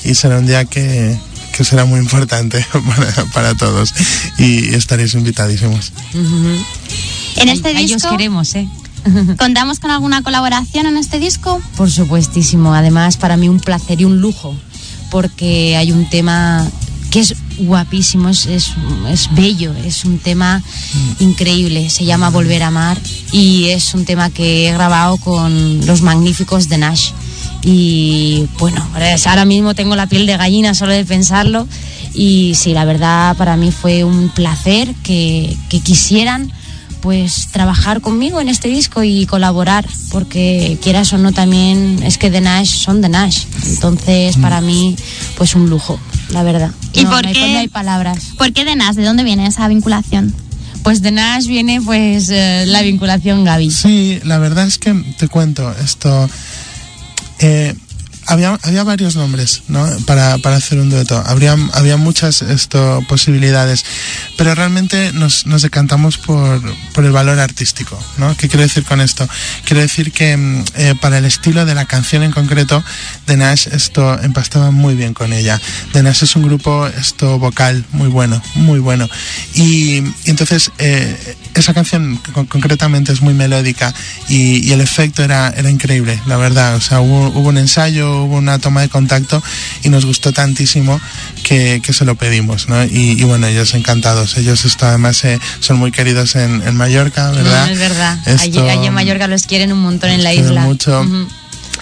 y será un día que, que será muy importante para, para todos y estaréis invitadísimos. Ujú. En este os disco, queremos, ¿eh? ¿Contamos con alguna colaboración en este disco? Por supuestísimo. Además, para mí un placer y un lujo, porque hay un tema que es guapísimo, es, es, es bello, es un tema increíble. Se llama Volver a Amar y es un tema que he grabado con los magníficos de Nash. Y bueno, pues ahora mismo tengo la piel de gallina solo de pensarlo. Y sí, la verdad para mí fue un placer que, que quisieran pues trabajar conmigo en este disco y colaborar, porque quieras o no también es que The Nash son The Nash, entonces mm. para mí pues un lujo, la verdad. ¿Y no, por no pues, qué? Hay, hay palabras. ¿Por qué The Nash? ¿De dónde viene esa vinculación? Pues de Nash viene pues eh, la vinculación Gaby. Sí, la verdad es que te cuento esto. Eh, había, había varios nombres ¿no? para, para hacer un dueto. Habría, había muchas esto, posibilidades, pero realmente nos, nos decantamos por, por el valor artístico. ¿no? ¿Qué quiero decir con esto? Quiero decir que mm, eh, para el estilo de la canción en concreto, The Nash esto empastaba muy bien con ella. The Nash es un grupo esto vocal muy bueno, muy bueno. Y, y entonces eh, esa canción con, concretamente es muy melódica y, y, el efecto era, era increíble, la verdad. O sea, hubo, hubo un ensayo, hubo una toma de contacto y nos gustó tantísimo que, que se lo pedimos, ¿no? Y, bueno, ellos encantados. Ellos esto además eh, son muy queridos en, Mallorca, ah, ¿verdad? Es verdad. Esto, allí, en Mallorca los quieren un montón en la isla. Mucho.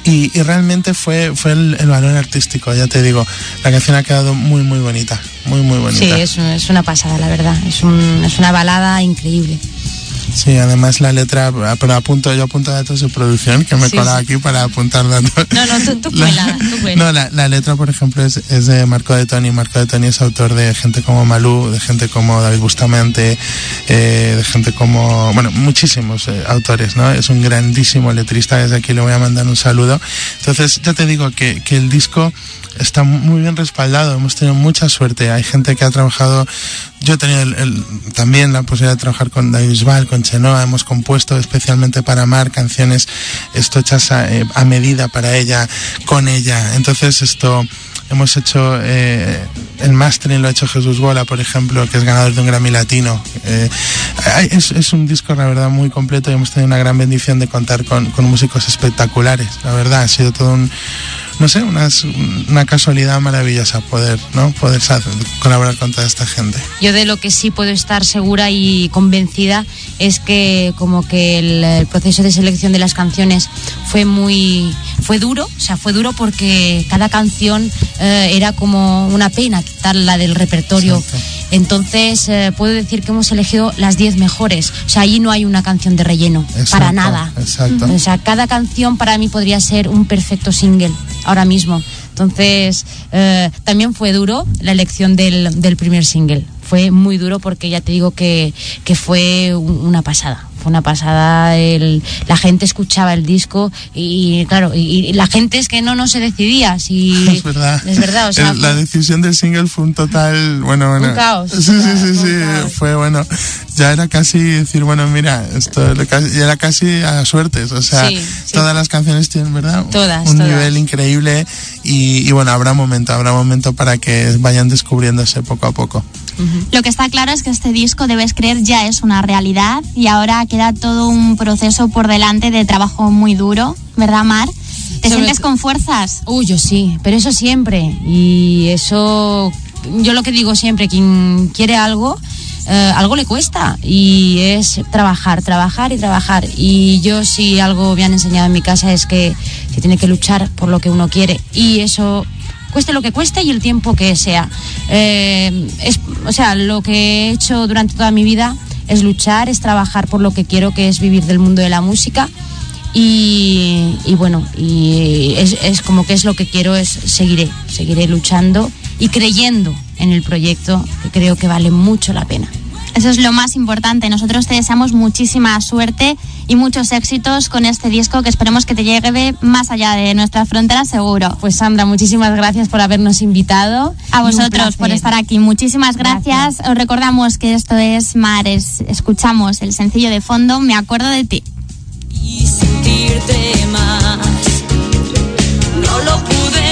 Y, y, realmente fue, fue el, el, valor artístico, ya te digo, la canción ha quedado muy, muy bonita, muy, muy bonita. Sí, es, es una pasada, la verdad, es, un, es una balada increíble. Sí, además la letra, pero apunto, yo apunto datos de producción, que me he colado aquí para apuntar datos. No, no, tú, tú la, cuela, tú cuela. No, la, la, letra, por ejemplo, es, es, de Marco de Tony. Marco de Tony es autor de gente como Malú, de gente como David Bustamante, eh, de gente como, bueno, muchísimos eh, autores, ¿no? Es un grandísimo letrista, desde aquí le voy a mandar un saludo. Entonces, ya te digo que, que el disco está muy bien respaldado, hemos tenido mucha suerte. Hay gente que ha trabajado yo he tenido el, el, también la posibilidad de trabajar con David Bisbal, con Chenoa, hemos compuesto especialmente para Mar canciones esto hechas a, eh, a medida para ella, con ella. Entonces esto hemos hecho eh, el mastering lo ha hecho Jesús Bola por ejemplo que es ganador de un Grammy Latino. Eh, es, es, un disco la verdad muy completo y hemos tenido una gran bendición de contar con, con músicos espectaculares la verdad. Ha sido todo un no sé, una, una casualidad maravillosa poder, ¿no? Poder colaborar con toda esta gente. Yo de lo que sí puedo estar segura y convencida es que como que el, proceso de selección de las canciones fue muy fue duro, o sea, fue duro porque cada canción eh, era como una pena quitarla del repertorio. Entonces, eh, puedo decir que hemos elegido las 10 mejores. O sea, allí no hay una canción de relleno, para nada. O sea, cada canción para mí podría ser un perfecto single ahora mismo. Entonces, eh, también fue duro la elección del, del primer single. Fue muy duro porque ya te digo que, que fue una pasada fue una pasada. El, la gente escuchaba el disco y, claro, y, y, la gente es que no, no se decidía. Si, es verdad. Es verdad o sea, el, la decisión del single fue un total, bueno, bueno. Un caos. Sí, sí, sí, sí, fue bueno. Ya era casi decir, bueno, mira, esto ya era casi a suertes. O sea, sí, sí. todas las canciones tienen, ¿verdad? Todas. Un todas. nivel increíble y, y bueno, habrá momento, habrá momento para que vayan descubriéndose poco a poco. Uh -huh. Lo que está claro es que este disco, debes creer, ya es una realidad y ahora que queda todo un proceso por delante de trabajo muy duro, ¿verdad, Mar? ¿Te sientes con fuerzas? Uy, yo sí, pero eso siempre. Y eso, yo lo que digo siempre, quien quiere algo, eh, algo le cuesta. Y es trabajar, trabajar y trabajar. Y yo si algo me han enseñado en mi casa es que se tiene que luchar por lo que uno quiere. Y eso cueste lo que cueste y el tiempo que sea. Eh, es, o sea, lo que he hecho durante toda mi vida es luchar, es trabajar por lo que quiero, que es vivir del mundo de la música. Y, y bueno, y es, es, como que es lo que quiero, es seguiré, seguiré luchando y creyendo en el proyecto, que creo que vale mucho la pena. Eso es lo más importante. Nosotros te deseamos muchísima suerte y muchos éxitos con este disco que esperemos que te llegue más allá de nuestras fronteras, seguro. Pues Sandra, muchísimas gracias por habernos invitado. A vosotros por estar aquí. Muchísimas gracias. gracias. Os recordamos que esto es Mares. Escuchamos el sencillo de fondo, Me acuerdo de ti. Y sentirte más. No lo pude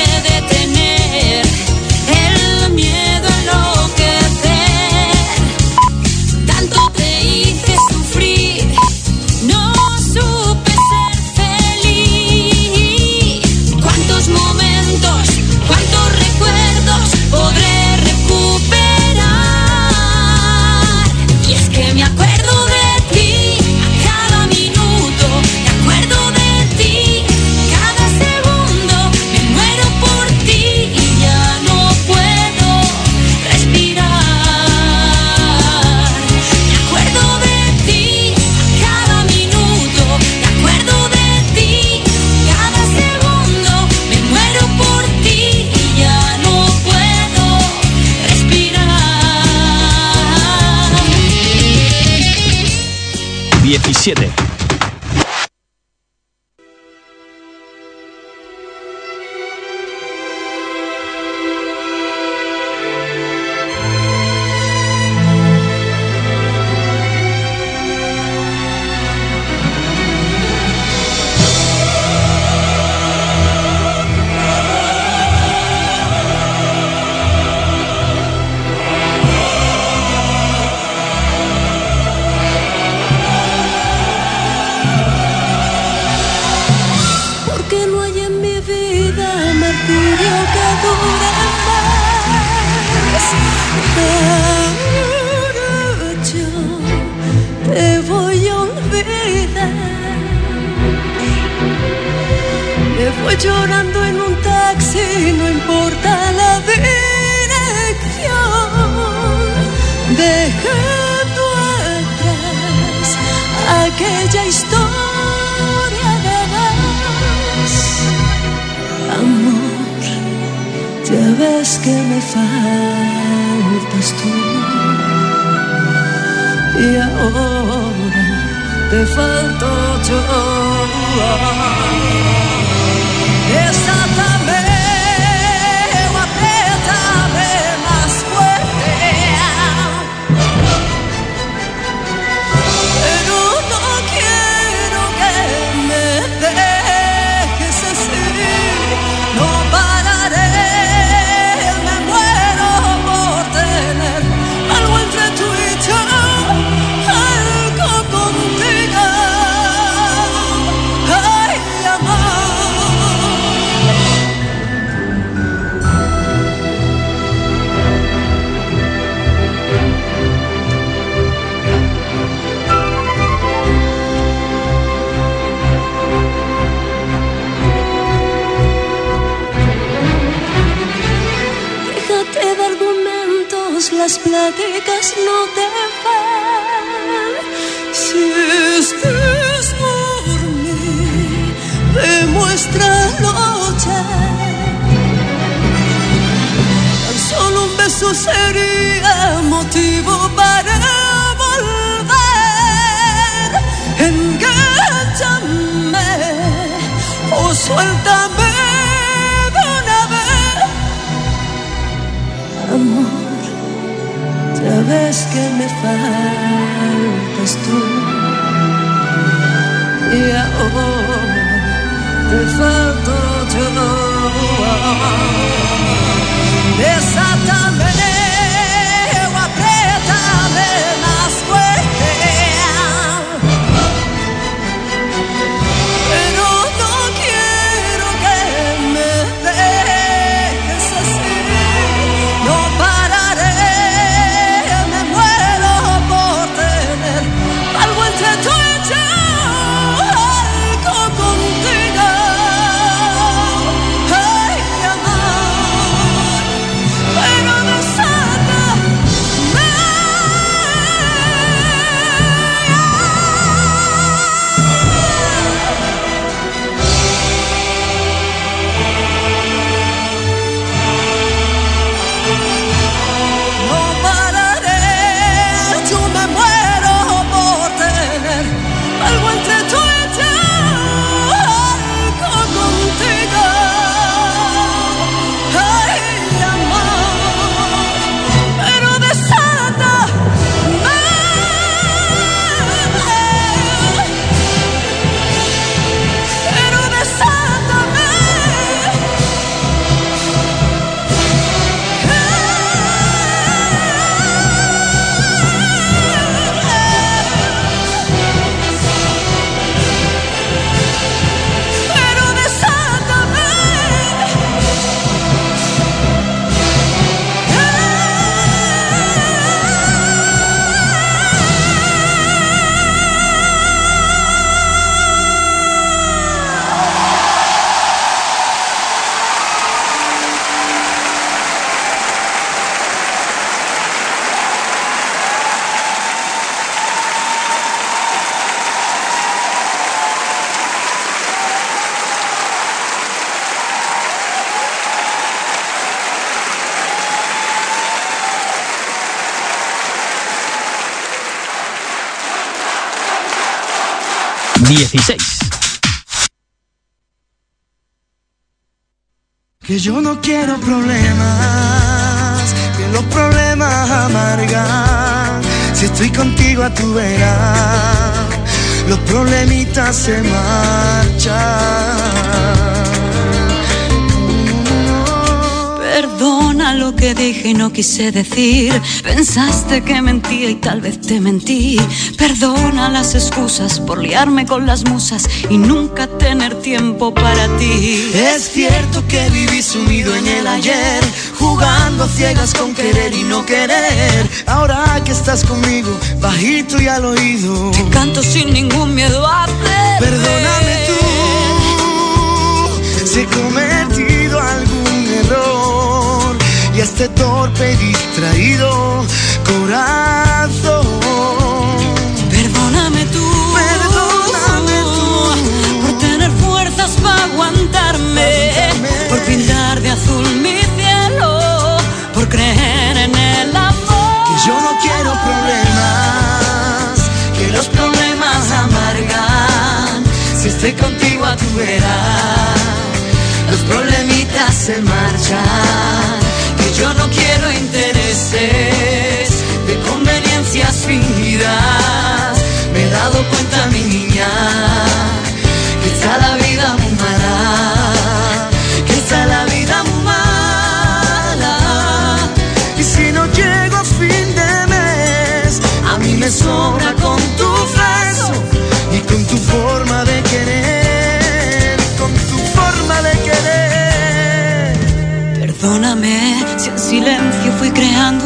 que yo no quiero problemas, que los problemas amargan. Si estoy contigo a tu vera, los problemitas se marchan. Perdón lo que dije y no quise decir. Pensaste que mentía y tal vez te mentí. Perdona las excusas por liarme con las musas y nunca tener tiempo para ti. Es cierto que viví sumido en el ayer, jugando a ciegas con querer y no querer. Ahora que estás conmigo, bajito y al oído. Te canto sin ningún miedo a perder. Perdóname tú, si cometí este torpe y distraído corazón. Perdóname tú. Perdóname tú. Por tener fuerzas para aguantarme. Por pintar de azul mi cielo. Por creer en el amor. Que yo no quiero problemas, que los problemas amargan. Si estoy contigo a tu vera, los problemitas se marchan. Yo no quiero intereses de conveniencias fingidas. Me he dado cuenta, mi niña,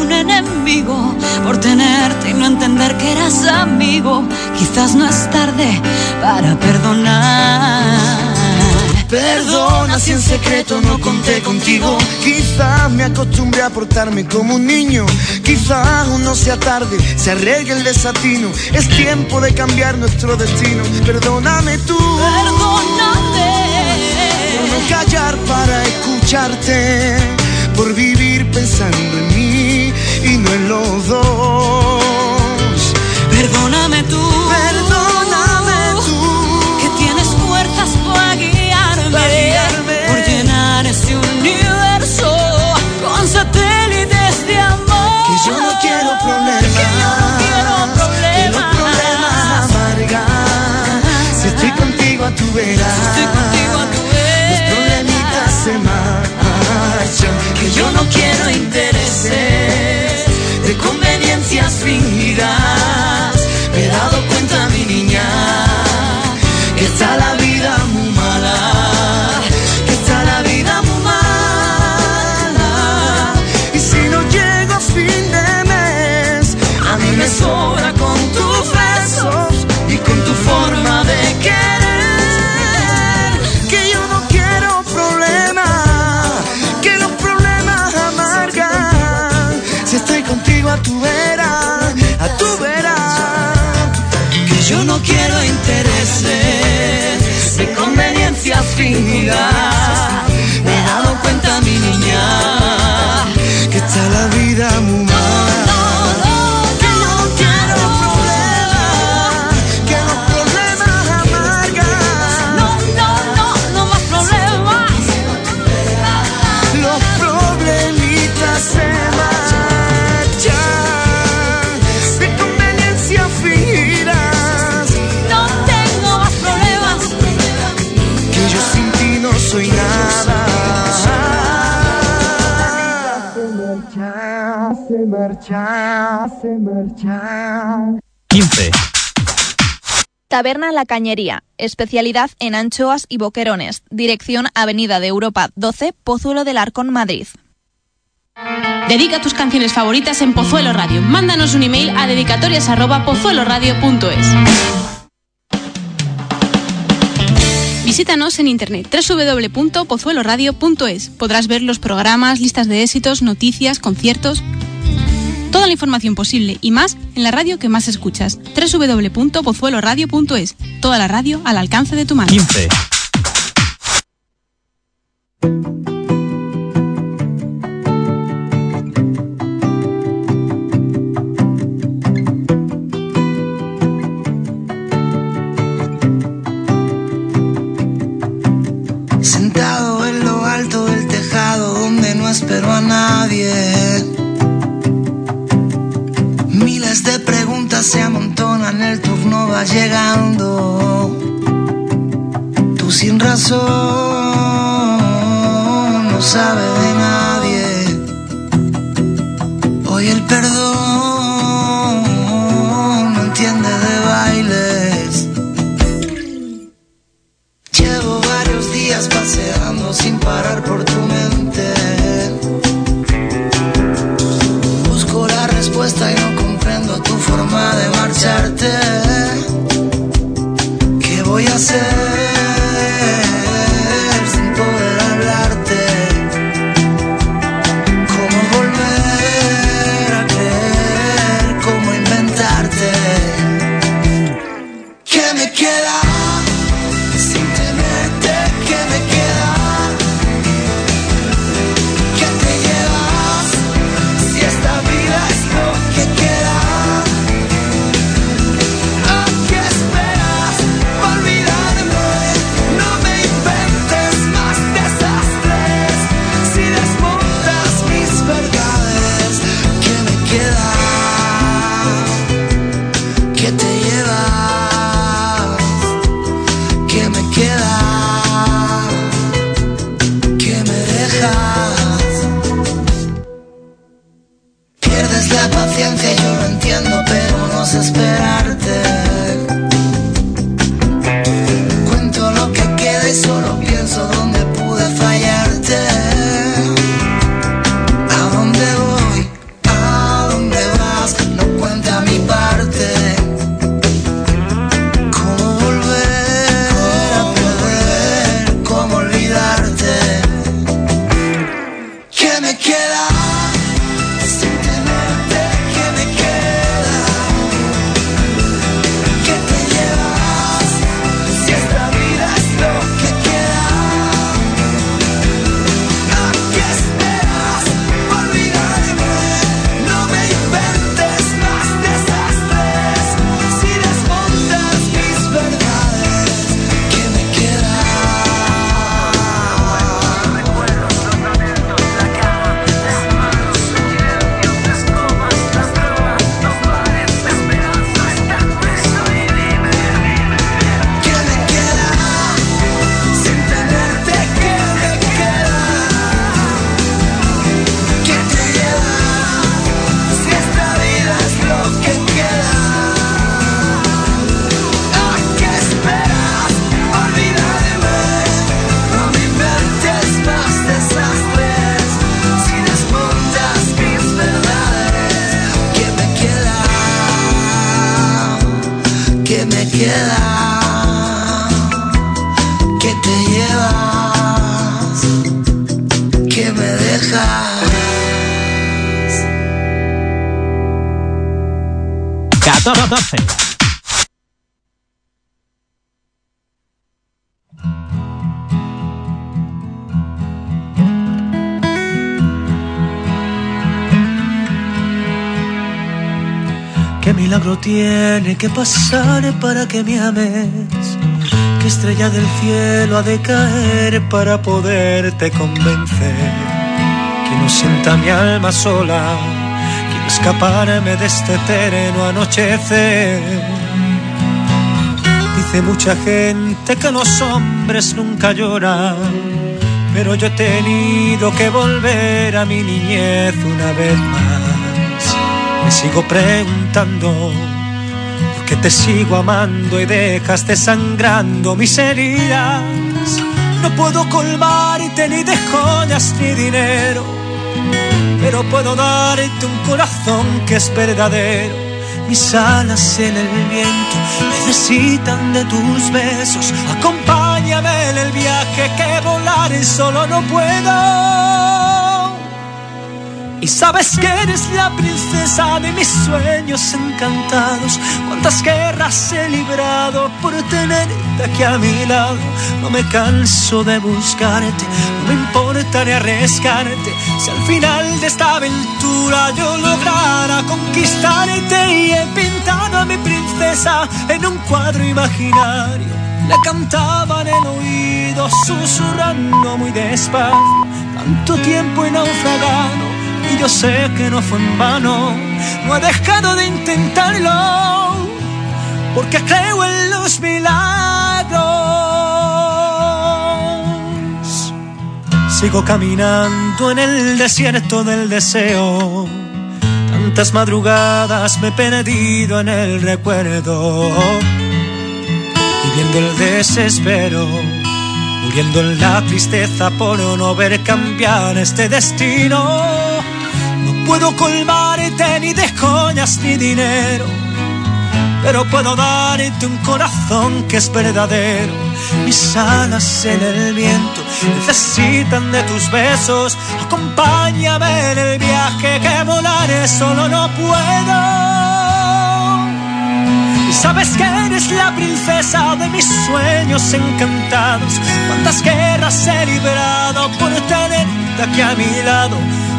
un enemigo por tenerte y no entender que eras amigo. Quizás no es tarde para perdonar. Perdona si en secreto no conté contigo. Quizás me acostumbré a portarme como un niño. Quizás aún no sea tarde, se arregle el desatino. Es tiempo de cambiar nuestro destino. Perdóname tú. Perdóname. Por no callar para escucharte. Por vivir pensando en mí en los dos. Perdóname tú. Perdóname tú. Que tienes fuerzas para guiarme. Pa' guiarme. Por llenar este universo con satélites de amor. Que yo no quiero problemas. Que yo no quiero Que los problemas amargan. Si estoy contigo a tu vera. Estoy contigo a tu vera. Los problemitas se marchan. Que yo no quiero intereses conveniencias fingidas. A tu vera, a tu vera. Que yo no quiero intereses de conveniencias fingidas. 15. Taberna La Cañería, especialidad en anchoas y boquerones, dirección Avenida de Europa 12, Pozuelo del Arcón, Madrid. Dedica tus canciones favoritas en Pozuelo Radio. Mándanos un email a dedicatorias@pozueloradio.es. Visítanos en internet www.pozueloradio.es. Podrás ver los programas, listas de éxitos, noticias, conciertos, toda la información posible y más en la radio que más escuchas. www.pozueloradio.es. Toda la radio al alcance de tu mano. 15. Se amontonan, el turno va llegando. Tú sin razón no sabes de ¿Qué te llevas? ¿Qué me dejas? 14. ¿Qué milagro tiene que pasar para que me ames? ¿Qué estrella del cielo ha de caer para poderte convencer? Que no sienta mi alma sola, quiero escaparme de este eterno anochecer. Dice mucha gente que los hombres nunca lloran, pero yo he tenido que volver a mi niñez una vez más. Me sigo preguntando por qué te sigo amando y dejas desangrando mis heridas. No puedo colmarte ni de joyas ni dinero, pero puedo darte un corazón que es verdadero. Mis alas en el viento necesitan de tus besos. Acompáñame en el viaje que volar solo no puedo. Y sabes que eres la princesa de mis sueños encantados. Cuántas guerras he librado por tenerte aquí a mi lado. No me canso de buscarte, no me importa ni arriesgarte. Si al final de esta aventura yo lograra conquistarte y he pintado a mi princesa en un cuadro imaginario. Le cantaba en el oído, susurrando muy despacio. Tanto tiempo he naufragado y yo sé que no fue en vano. No he dejado de intentarlo porque creo en los milagros. Sigo caminando en el desierto del deseo. Tantas madrugadas me he perdido en el recuerdo. Viviendo el desespero, muriendo en la tristeza por no ver cambiar este destino. Puedo colmarte ni de joyas ni dinero, pero puedo darte un corazón que es verdadero. Mis alas en el viento necesitan de tus besos. Acompáñame en el viaje que volaré solo no puedo. Y sabes que eres la princesa de mis sueños encantados. Cuántas guerras he librado por tenerte aquí a mi lado.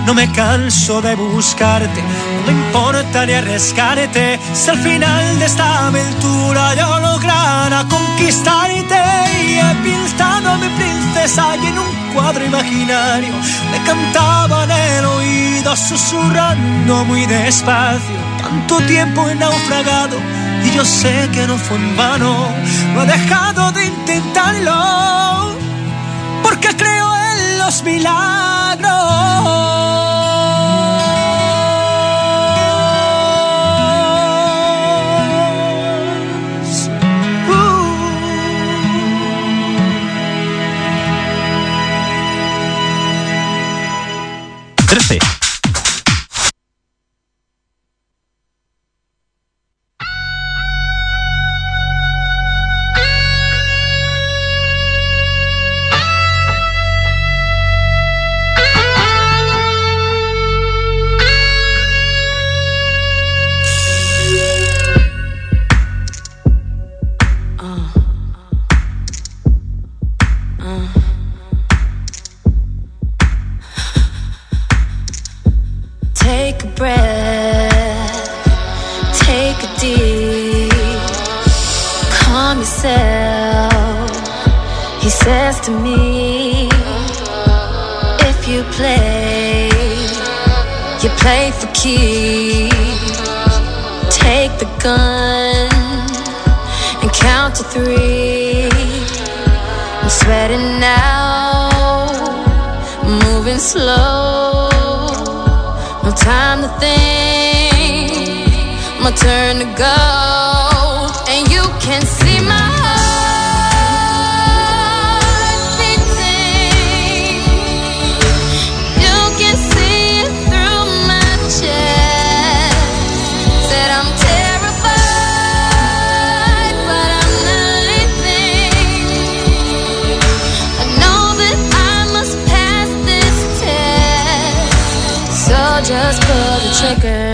No me canso de buscarte, no me importa ni arriesgarte. Si al final de esta aventura yo lograra conquistarte y he pintado a mi princesa y en un cuadro imaginario me cantaba en el oído susurrando muy despacio. Tanto tiempo he naufragado y yo sé que no fue en vano, no he dejado de intentarlo, porque creo en los milagros. The gun and count to three. I'm sweating now, moving slow. No time to think, my turn to go. And you can shaking.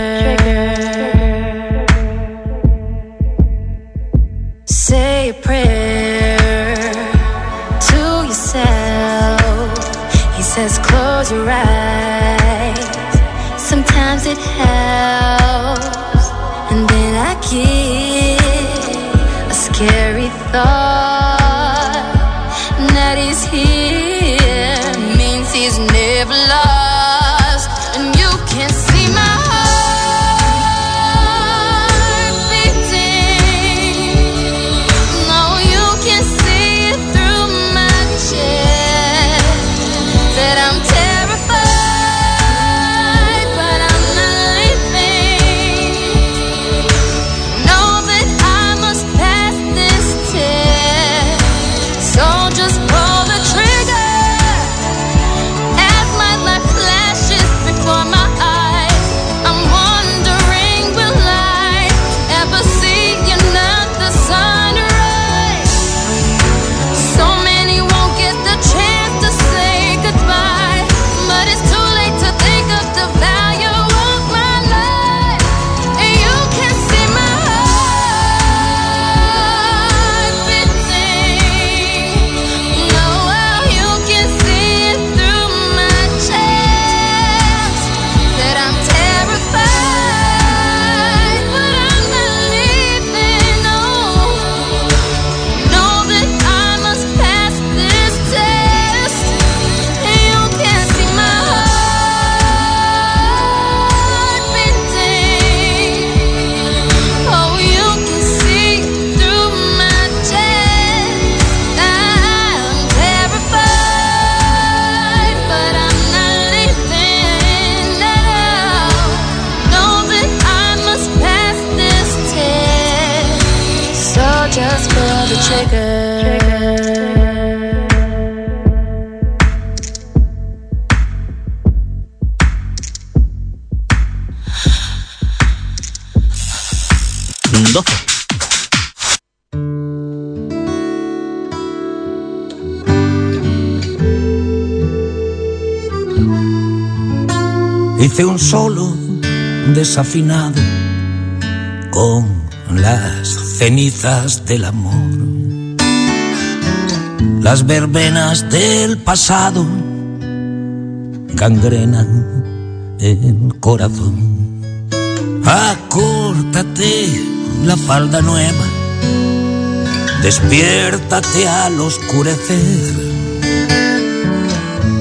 Hice un solo desafinado con las cenizas del amor. Las verbenas del pasado gangrenan el corazón. Acórtate la falda nueva, despiértate al oscurecer,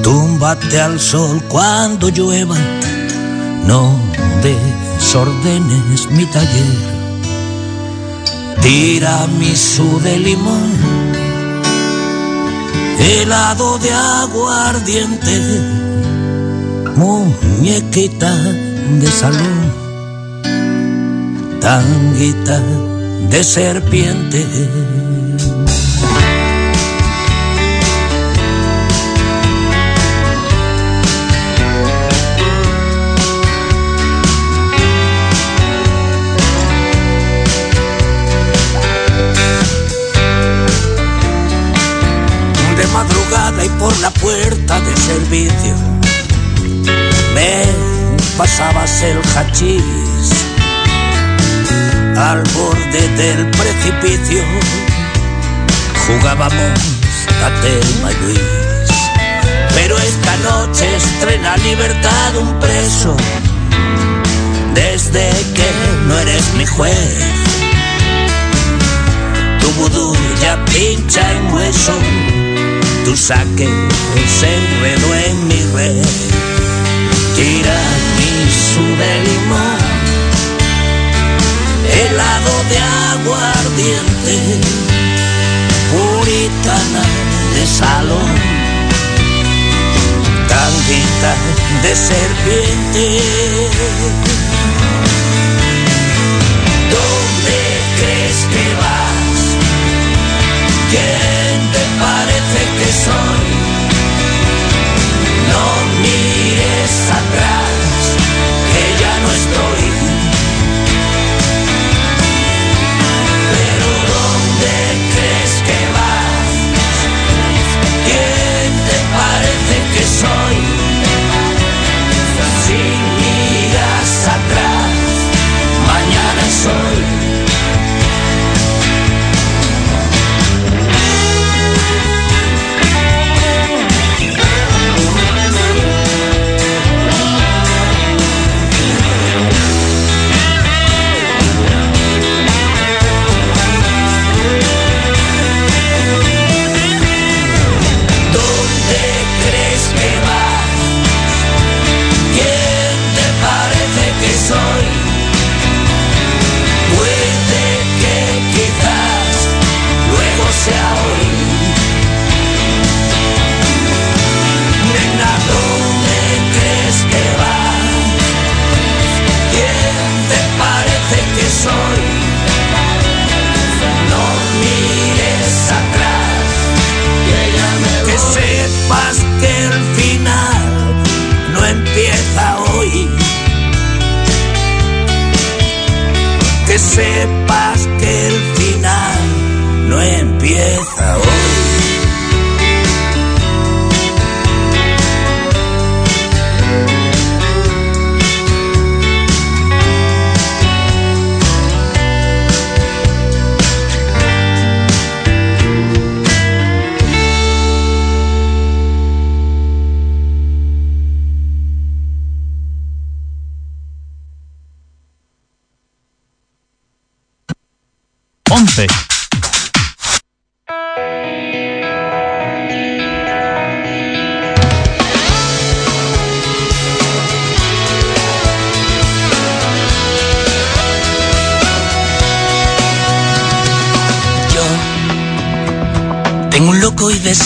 túmbate al sol cuando llueva, no desordenes mi taller, tira mi de limón, helado de aguardiente, muñequita de salón tanguita de serpiente. Por la puerta de servicio me pasabas el hachís al borde del precipicio jugábamos a Telma y Luis. Pero esta noche estrena libertad un preso desde que no eres mi juez. Tu vudú ya pincha en hueso, tu saque se enredó en mi red. Tira mi su de limón helado de aguardiente, puritana de salón, tanguita de serpiente. ¿Dónde crees que vas? Que soy? No mires atrás, que ya no estoy. Pero ¿dónde crees que vas? ¿Quién te parece que soy? Si miras atrás, mañana soy. Que sepas que el final no empieza hoy.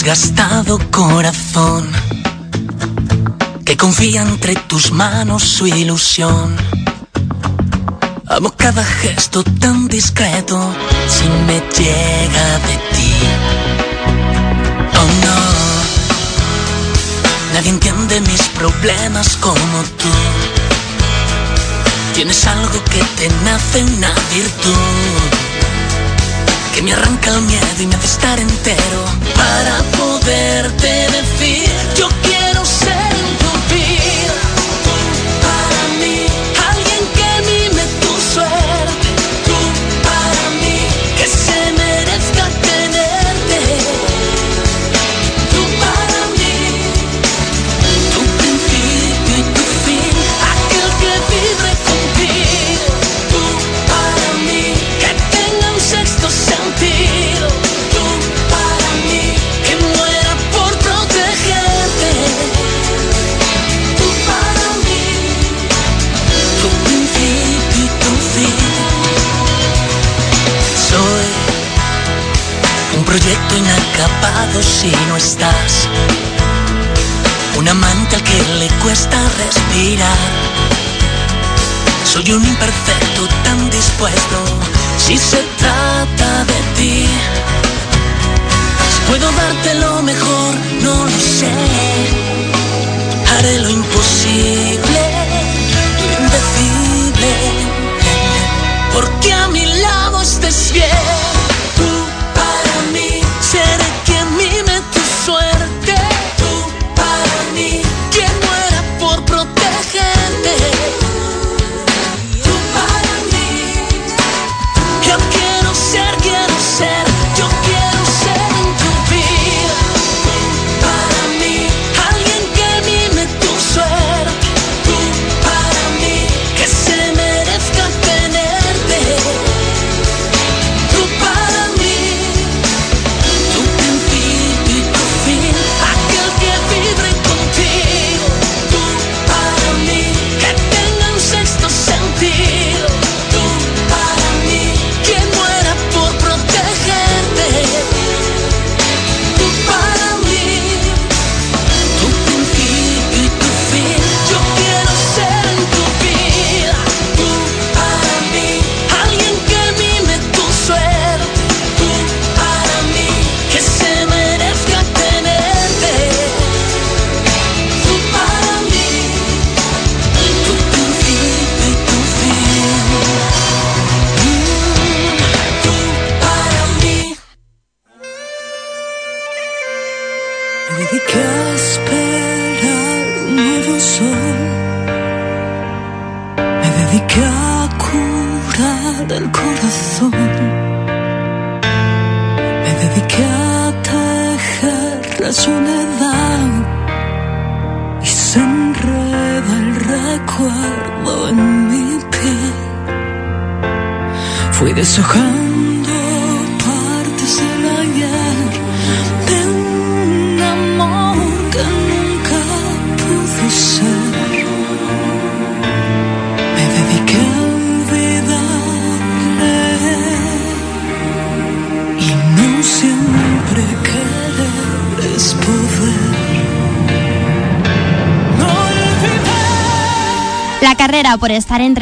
Desgastado corazón que confía entre tus manos su ilusión. Amo cada gesto tan discreto si me llega de ti. Oh no, nadie entiende mis problemas como tú. Tienes algo que te nace una virtud que me arranca el miedo y me hace estar entero. Para poderte decir yo quiero lado si no estás. Un amante al que le cuesta respirar. Soy un imperfecto tan dispuesto si se trata de ti. Puedo darte lo mejor, no lo sé. Haré lo imposible, lo indecible.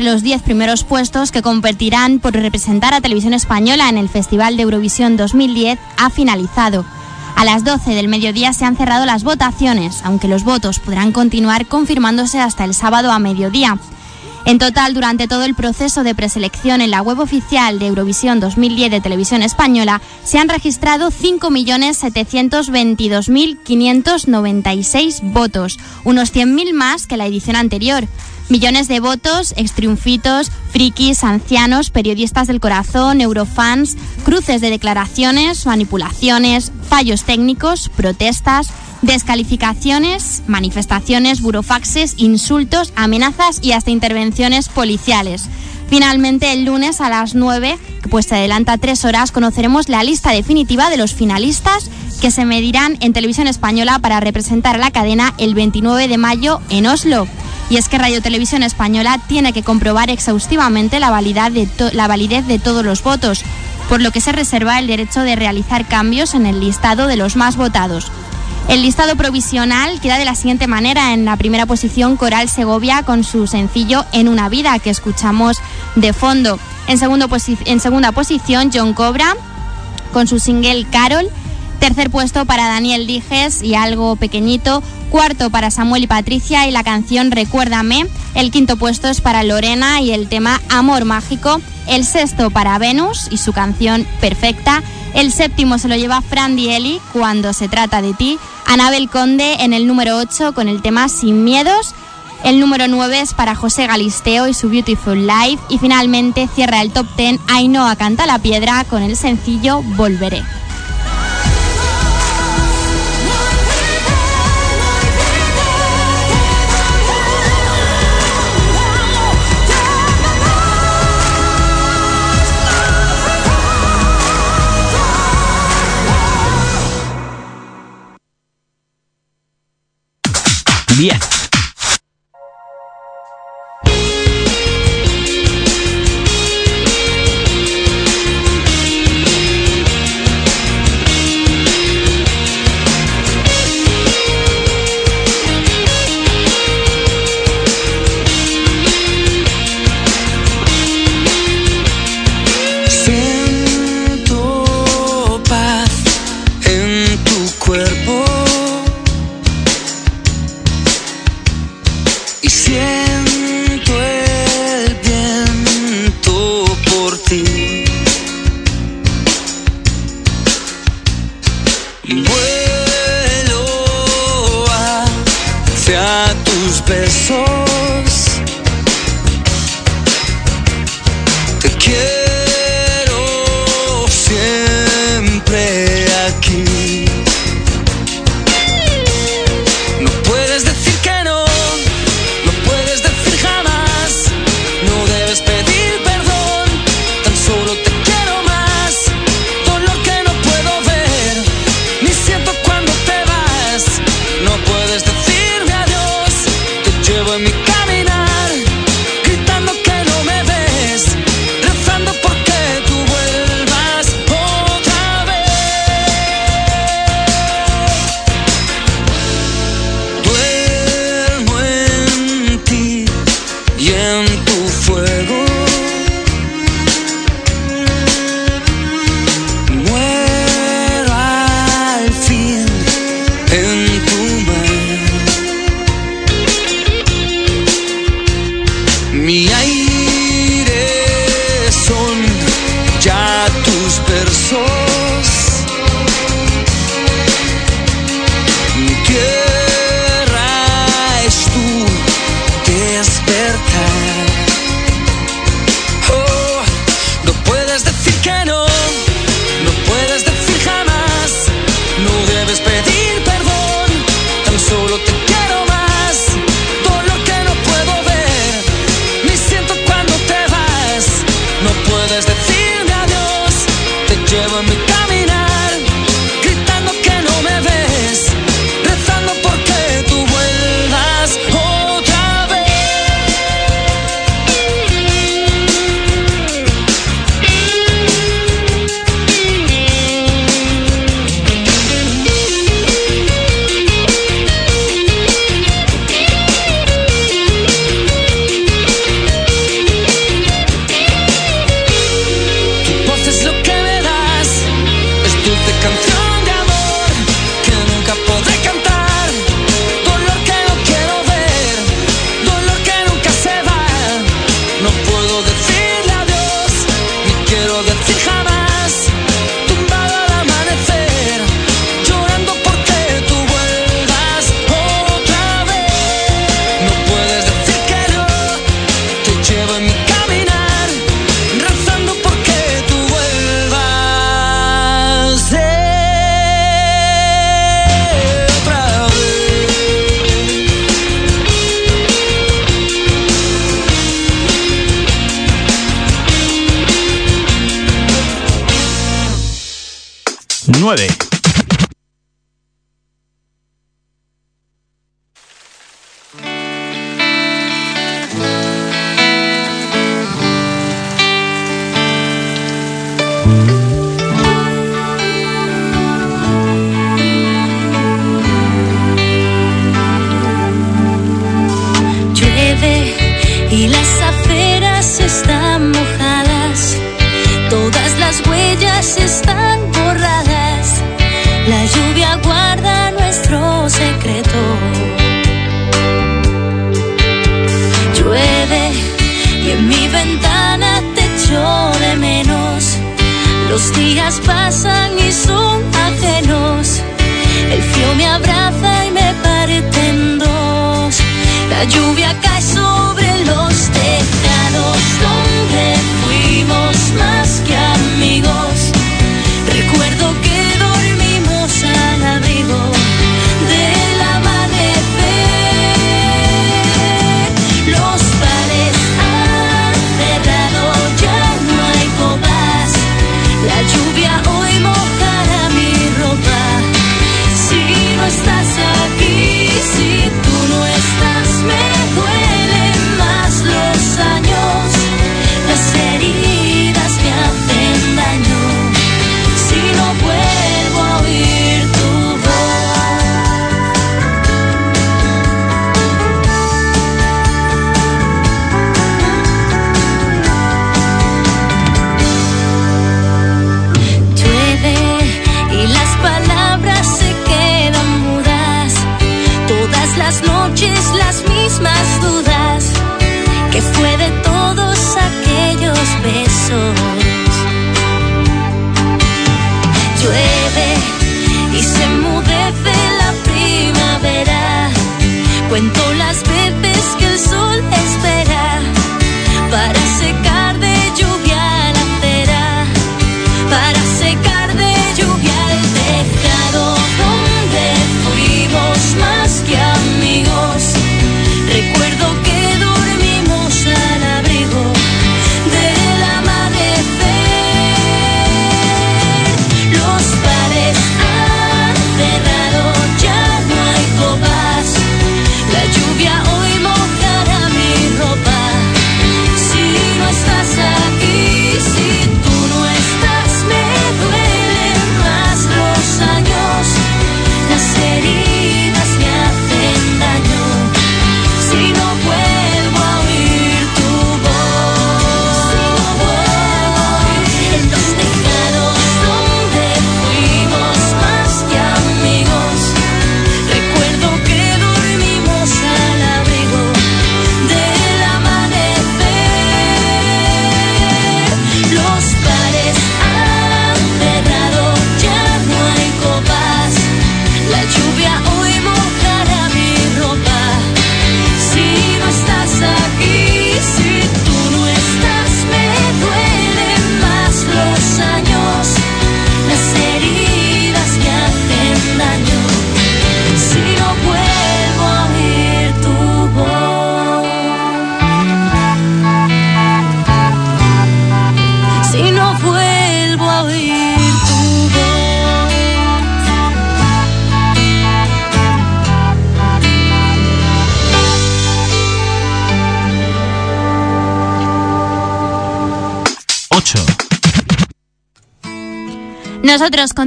Los 10 primeros puestos que competirán por representar a Televisión Española en el Festival de Eurovisión 2010 ha finalizado. A las 12 del mediodía se han cerrado las votaciones, aunque los votos podrán continuar confirmándose hasta el sábado a mediodía. En total, durante todo el proceso de preselección en la web oficial de Eurovisión 2010 de Televisión Española, se han registrado 5.722.596 votos, unos 100.000 más que la edición anterior. Millones de votos, extriunfitos, frikis, ancianos, periodistas del corazón, eurofans, cruces de declaraciones, manipulaciones, fallos técnicos, protestas, descalificaciones, manifestaciones, burofaxes, insultos, amenazas y hasta intervenciones policiales. Finalmente, el lunes a las 9, pues se adelanta tres horas, conoceremos la lista definitiva de los finalistas que se medirán en televisión española para representar a la cadena el 29 de mayo en Oslo. Y es que Radio Televisión Española tiene que comprobar exhaustivamente la, de la validez de todos los votos, por lo que se reserva el derecho de realizar cambios en el listado de los más votados. El listado provisional queda de la siguiente manera. En la primera posición, Coral Segovia con su sencillo En una vida, que escuchamos de fondo. En, segundo en segunda posición, John Cobra con su single Carol. Tercer puesto para Daniel Dijes y algo pequeñito. Cuarto para Samuel y Patricia y la canción Recuérdame. El quinto puesto es para Lorena y el tema Amor Mágico. El sexto para Venus y su canción Perfecta. El séptimo se lo lleva Fran Dieli cuando se trata de ti. Anabel Conde en el número 8 con el tema Sin Miedos. El número 9 es para José Galisteo y su Beautiful Life. Y finalmente cierra el top 10 Ainhoa Canta la Piedra con el sencillo Volveré. Diez.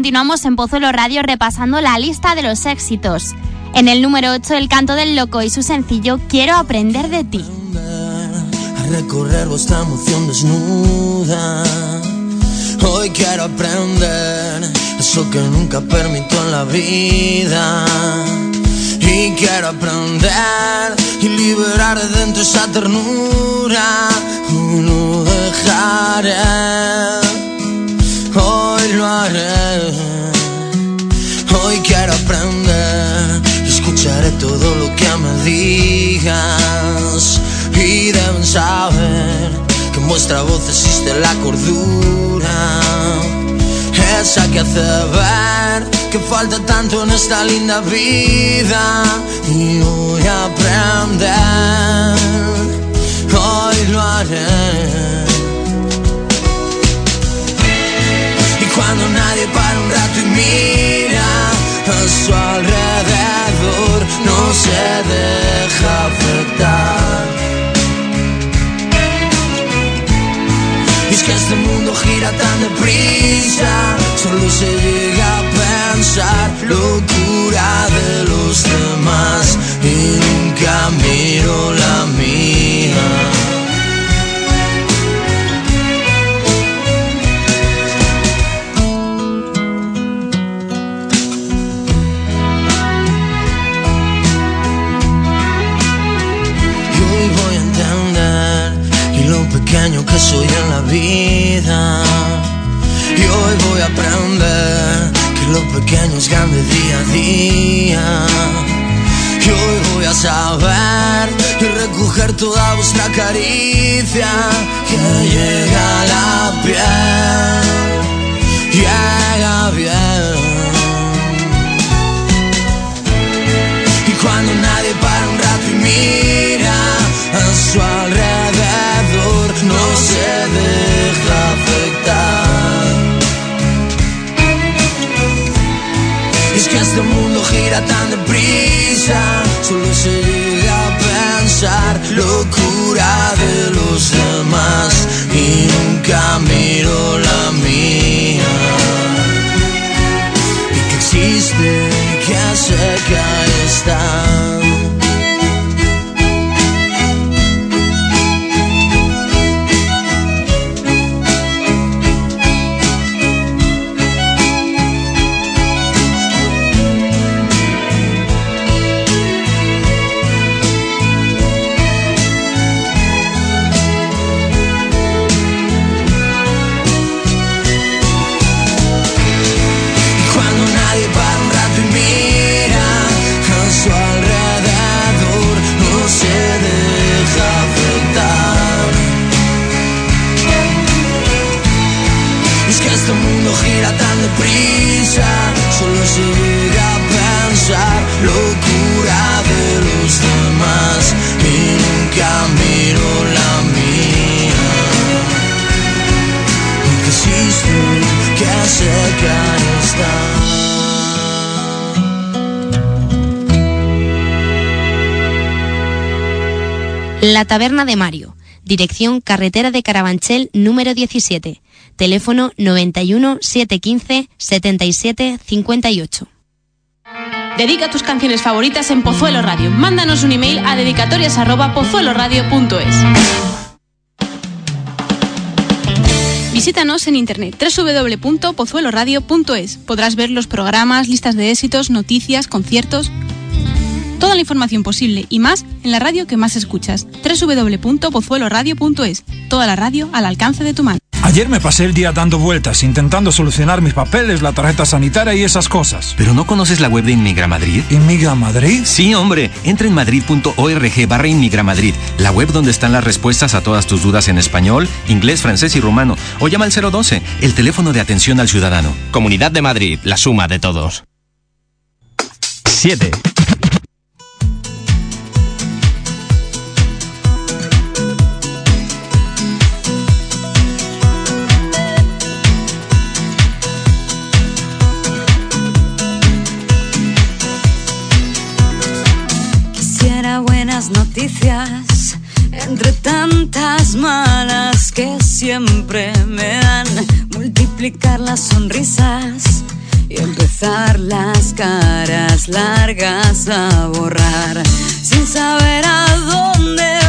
Continuamos en Pozuelo Radio repasando la lista de los éxitos. En el número 8, El canto del loco y su sencillo Quiero aprender de ti. a recorrer vuestra emoción desnuda. Hoy quiero aprender eso que nunca permito en la vida. Y quiero aprender y liberar de dentro esa ternura. Lo dejaré, hoy lo haré. Todo lo que me digas. Y deben saber que en vuestra voz existe la cordura. Esa que hace ver que falta tanto en esta linda vida. Y voy a aprender, hoy lo haré. Y cuando nadie para un rato y mira a su no se deja afectar. Y es que este mundo gira tan deprisa, solo se llega a pensar locura de los demás y nunca miro la mía. Que soy en la vida. Y hoy voy a aprender que lo pequeño es grande día a día. Y hoy voy a saber y recoger toda vuestra caricia que llega a la piel, llega bien. Este mundo gira tan deprisa, solo se llega a pensar locura de los demás. Y nunca miro la mía La Taberna de Mario, dirección Carretera de Carabanchel número 17, teléfono 91 715 77 58. Dedica tus canciones favoritas en Pozuelo Radio. Mándanos un email a dedicatorias@pozueloradio.es. Visítanos en internet www.pozueloradio.es. Podrás ver los programas, listas de éxitos, noticias, conciertos, toda la información posible y más en la radio que más escuchas. www.pozueloradio.es. Toda la radio al alcance de tu mano. Ayer me pasé el día dando vueltas, intentando solucionar mis papeles, la tarjeta sanitaria y esas cosas. ¿Pero no conoces la web de Inmigra Madrid? ¿Inmigra Madrid? Sí, hombre. Entra en madrid.org barra Inmigra Madrid, la web donde están las respuestas a todas tus dudas en español, inglés, francés y rumano. O llama al 012, el teléfono de atención al ciudadano. Comunidad de Madrid, la suma de todos. 7. Noticias entre tantas malas que siempre me dan. Multiplicar las sonrisas y empezar las caras largas a borrar sin saber a dónde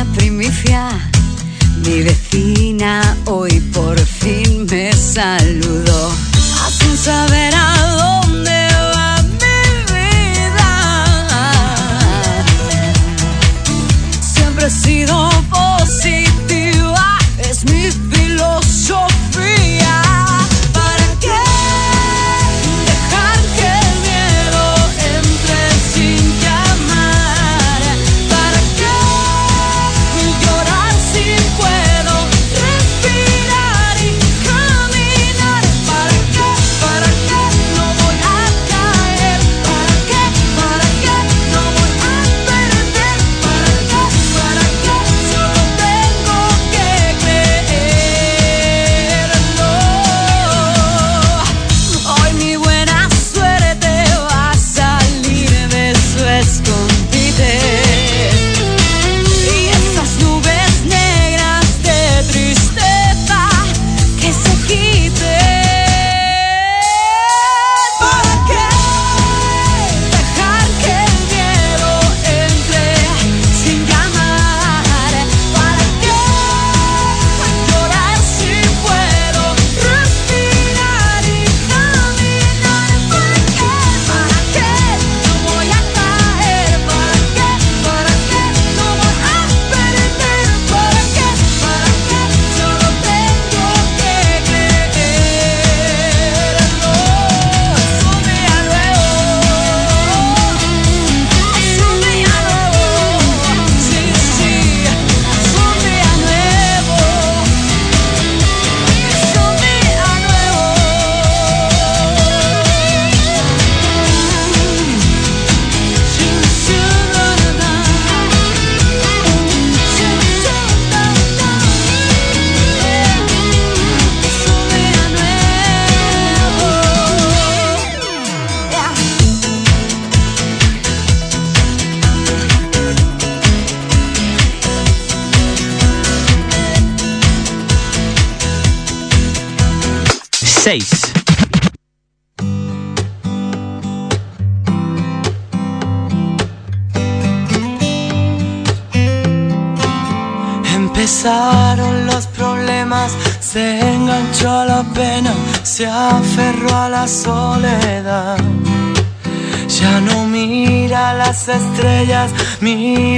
una primicia. Mi vecina hoy por fin me saludó. Sin saber a dónde va mi vida. Siempre he sido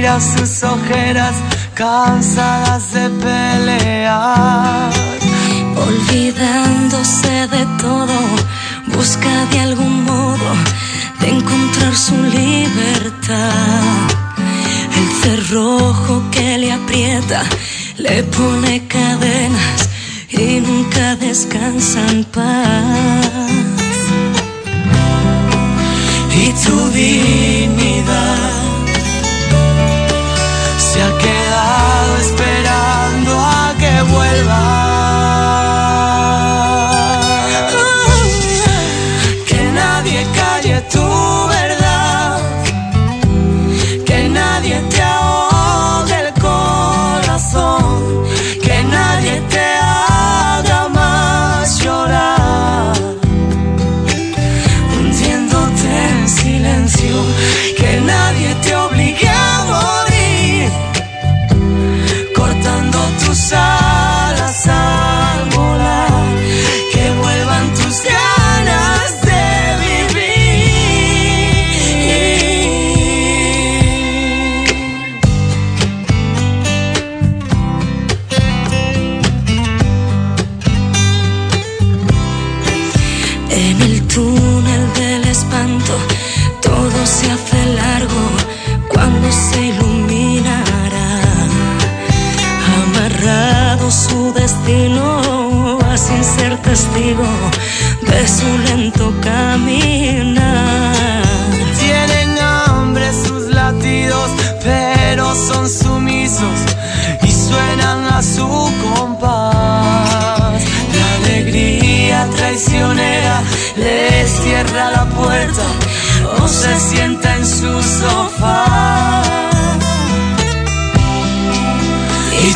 mira sus ojeras cansadas de pelear. Olvidándose de todo, busca de algún modo de encontrar su libertad. El cerrojo que le aprieta le pone cadenas y nunca descansa en paz. Y tu dime vuelvas.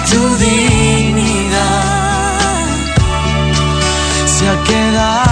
tu dignidad se ha quedado.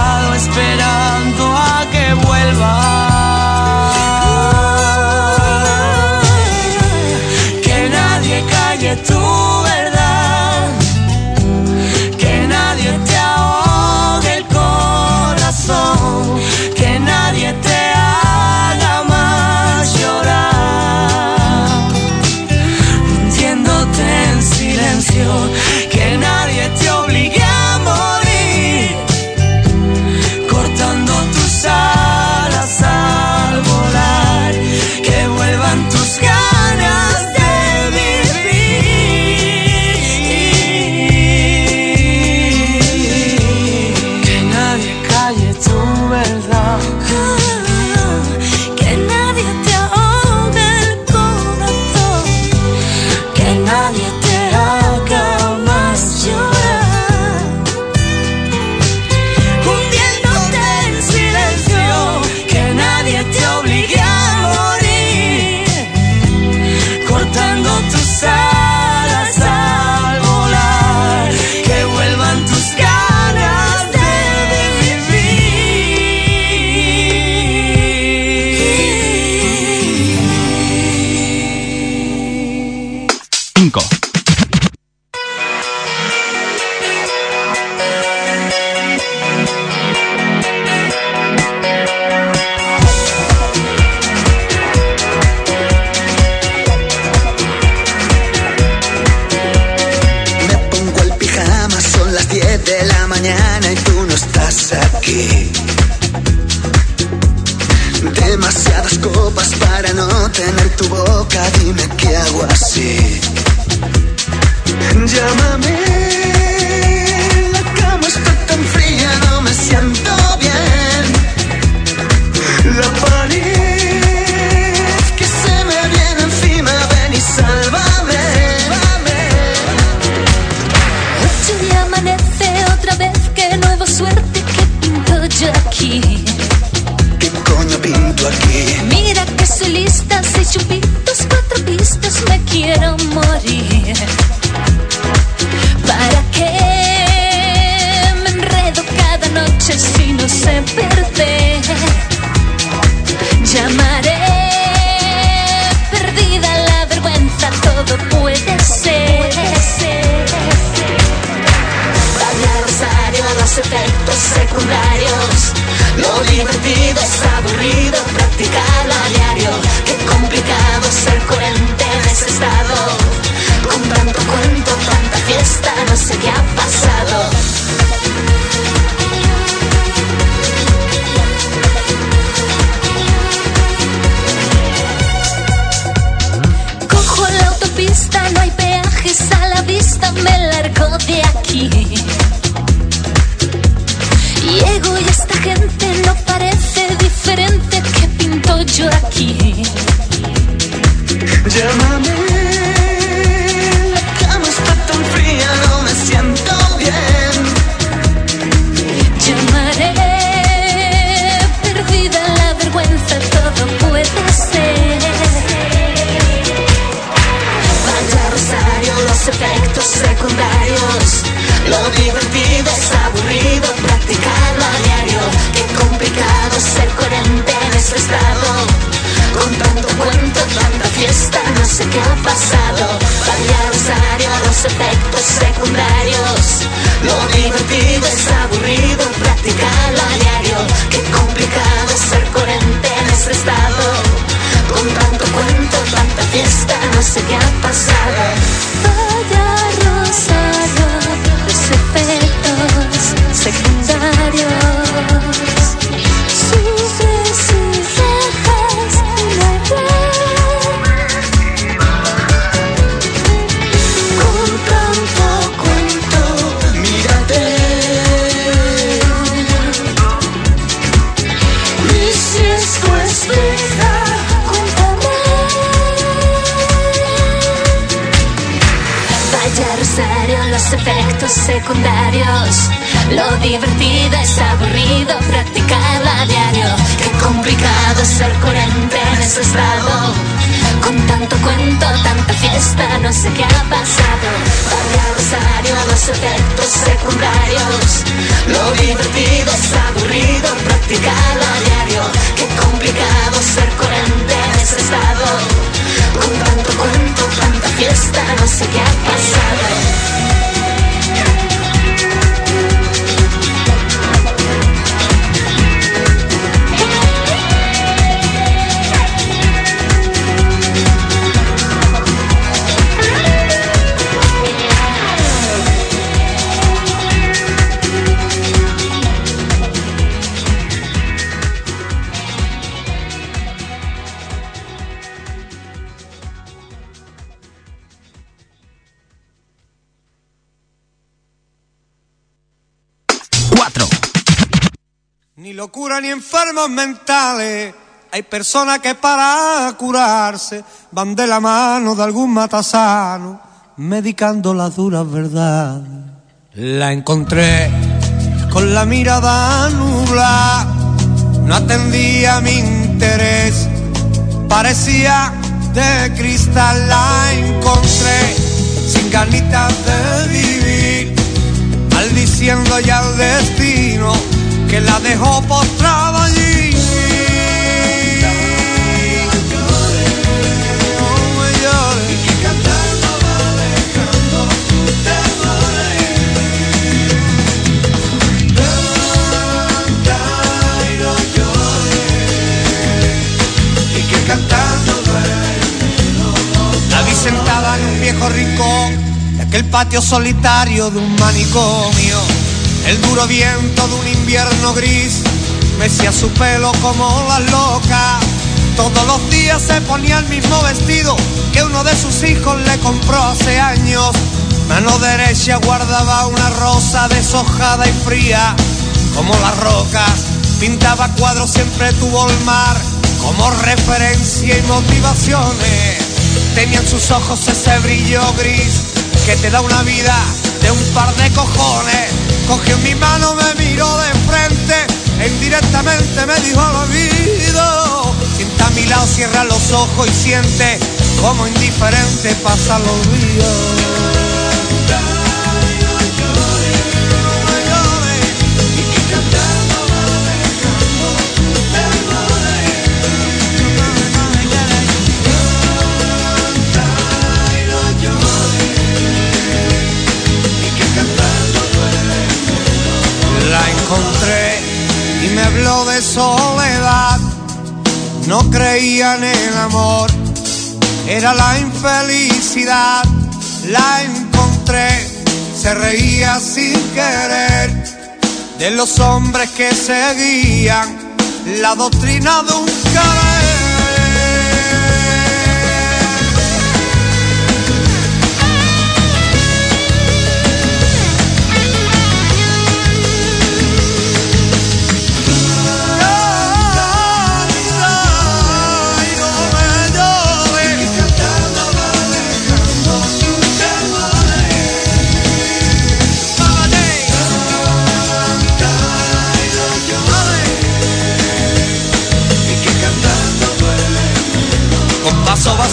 Los efectos secundarios. Lo divertido es aburrido, practicarlo a diario. Qué complicado ser coherente en ese estado. Con tanto cuento, tanta fiesta, no sé qué ha pasado. Rosario, los efectos secundarios. Lo divertido es aburrido, practicarlo a diario. Qué complicado ser coherente en ese estado. Con tanto cuento, tanta fiesta, no sé qué ha pasado. Ni locura ni enfermos mentales. Hay personas que para curarse van de la mano de algún matasano, medicando las duras verdades. La encontré con la mirada nubla, no atendía mi interés, parecía de cristal. La encontré sin ganitas de vivir, maldiciendo ya el destino que la dejó postrada allí. No me llores. La vi sentada en un viejo rincón de aquel patio solitario de un manicomio. El duro viento de un invierno gris mecía su pelo como la loca. Todos los días se ponía el mismo vestido que uno de sus hijos le compró hace años. Mano derecha guardaba una rosa deshojada y fría como las rocas. Pintaba cuadros, siempre tuvo el mar como referencia y motivaciones. Tenían sus ojos ese brillo gris que te da una vida de un par de cojones. Cogió mi mano, me miró de frente e indirectamente me dijo al oído. Sienta a mi lado, cierra los ojos y siente como indiferente pasan los días. Soledad. No creía en el amor, era la infelicidad. La encontré, se reía sin querer de los hombres que seguían la doctrina de un querer.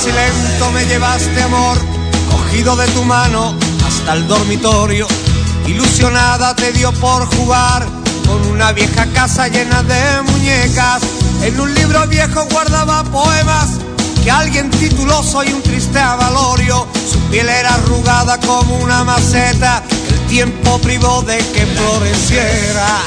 Y lento me llevaste amor, cogido de tu mano hasta el dormitorio. Ilusionada te dio por jugar con una vieja casa llena de muñecas. En un libro viejo guardaba poemas que alguien tituló Soy un triste avalorio. Su piel era arrugada como una maceta, el tiempo privó de que floreciera.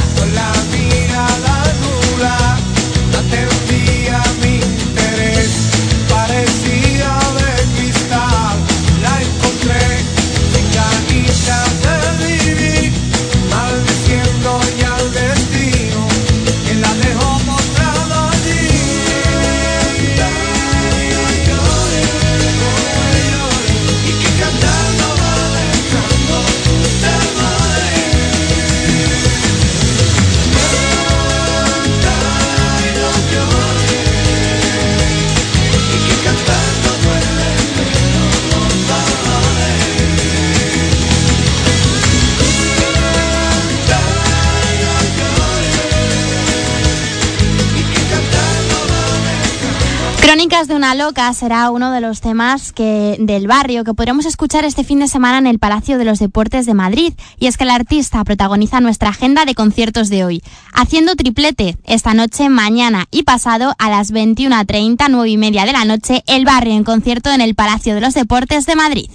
De una loca será uno de los temas que, del barrio que podremos escuchar este fin de semana en el Palacio de los Deportes de Madrid. Y es que el artista protagoniza nuestra agenda de conciertos de hoy, haciendo triplete esta noche, mañana y pasado a las 21.30, 9 y media de la noche, el barrio en concierto en el Palacio de los Deportes de Madrid.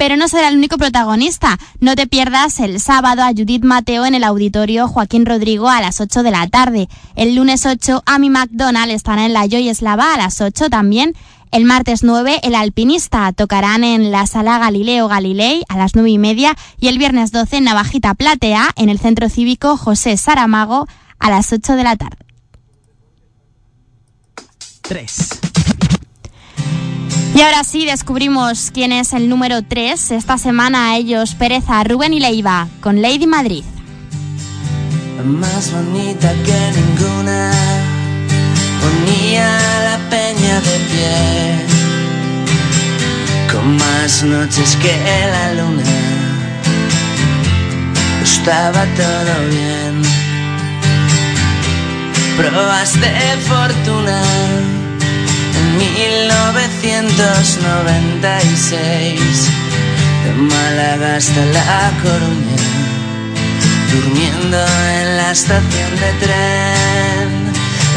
Pero no será el único protagonista. No te pierdas el sábado a Judith Mateo en el auditorio Joaquín Rodrigo a las 8 de la tarde. El lunes 8 Amy McDonald estará en la Joy Eslava a las 8 también. El martes 9 El Alpinista tocarán en la Sala Galileo Galilei a las 9 y media. Y el viernes 12 Navajita Platea en el Centro Cívico José Saramago a las 8 de la tarde. 3. Y ahora sí descubrimos quién es el número 3. Esta semana a ellos Pereza, Rubén y Leiva con Lady Madrid. más bonita que ninguna, ponía la peña de pie, con más noches que la luna, estaba todo bien, pruebas de fortuna. En 1996, de Málaga hasta La Coruña durmiendo en la estación de tren,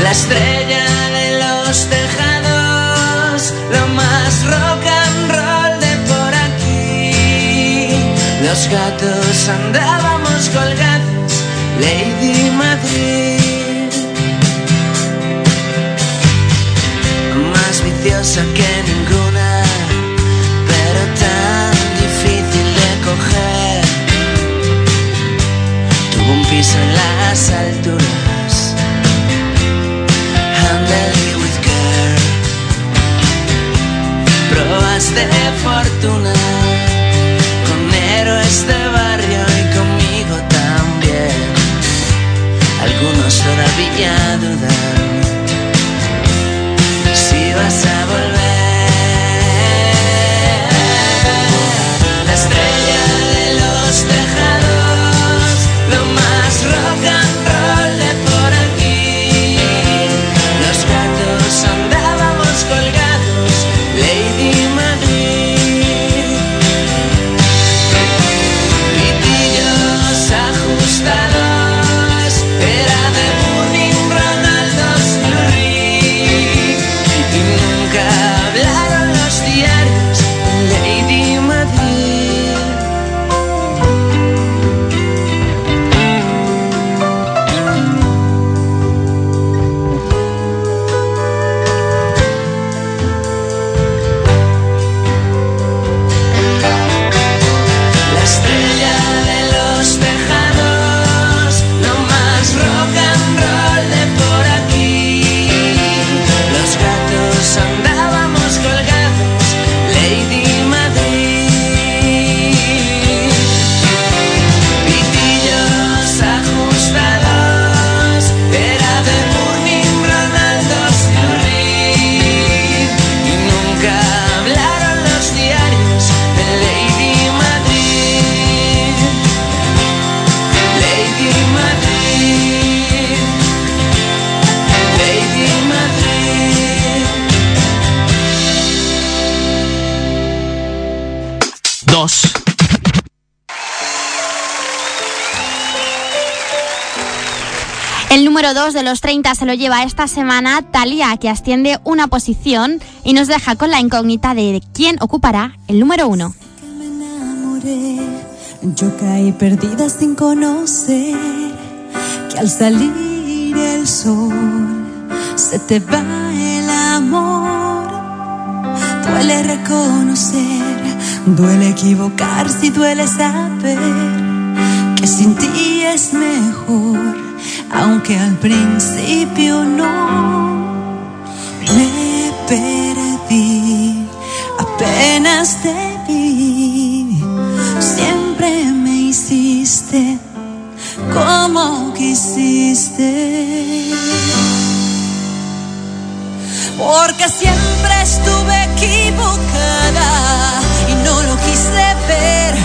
la estrella de los tejados, lo más rock and roll de por aquí. Los gatos andábamos colgados, Lady Madrid. Que ninguna, pero tan difícil de coger tuvo un piso en las alturas. Handle with care. Proas de fortuna con héroes de barrio y conmigo también. Algunos todavía dudan vas a volver. Número 2 de los 30 se lo lleva esta semana Talia, que asciende una posición y nos deja con la incógnita de quién ocupará el número 1. Yo caí perdida sin conocer que al salir el sol se te va el amor. Duele reconocer, duele equivocarse y duele saber que sin ti es mejor, aunque al principio no me perdí, apenas te vi, siempre me hiciste como quisiste. Porque siempre estuve equivocada y no lo quise ver.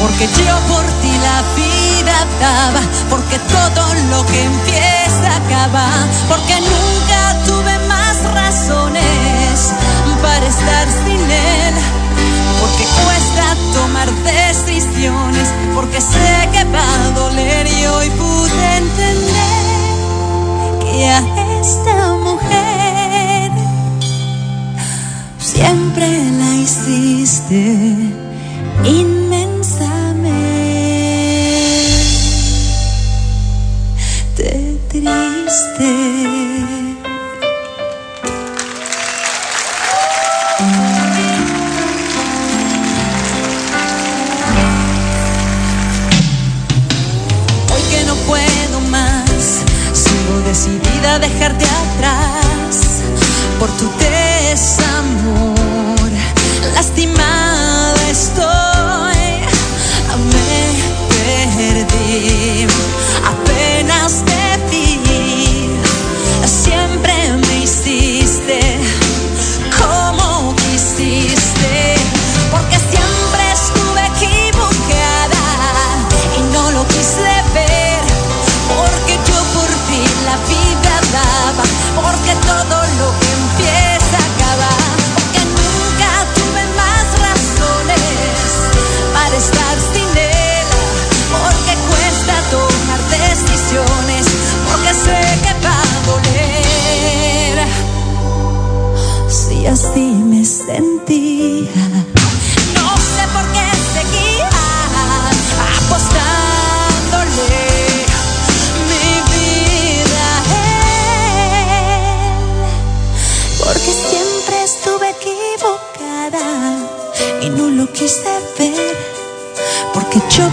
Porque yo por ti la vida daba, porque todo lo que empieza acaba, porque nunca tuve más razones para estar sin él, porque cuesta tomar decisiones, porque sé que va a doler y hoy pude entender que a esta mujer siempre la hiciste inmensamente Hoy que no puedo más, sigo decidida a dejarte atrás por tu desamor. Lastimada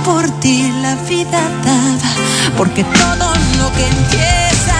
por ti la vida daba, porque todo lo que empieza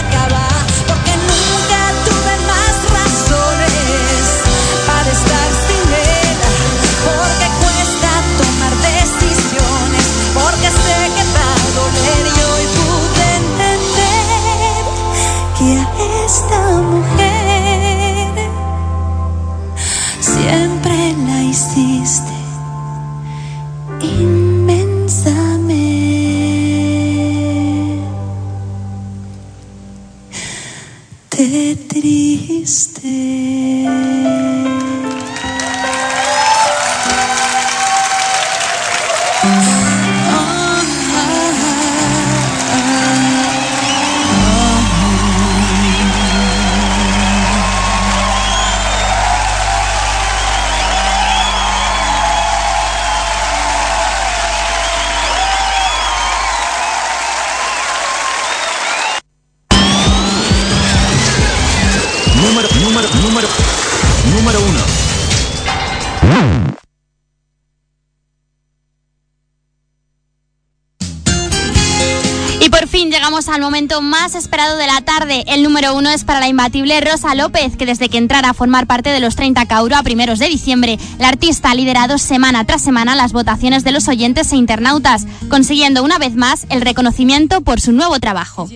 momento más esperado de la tarde. El número uno es para la imbatible Rosa López, que desde que entrara a formar parte de los 30 Cauro a primeros de diciembre, la artista ha liderado semana tras semana las votaciones de los oyentes e internautas, consiguiendo una vez más el reconocimiento por su nuevo trabajo.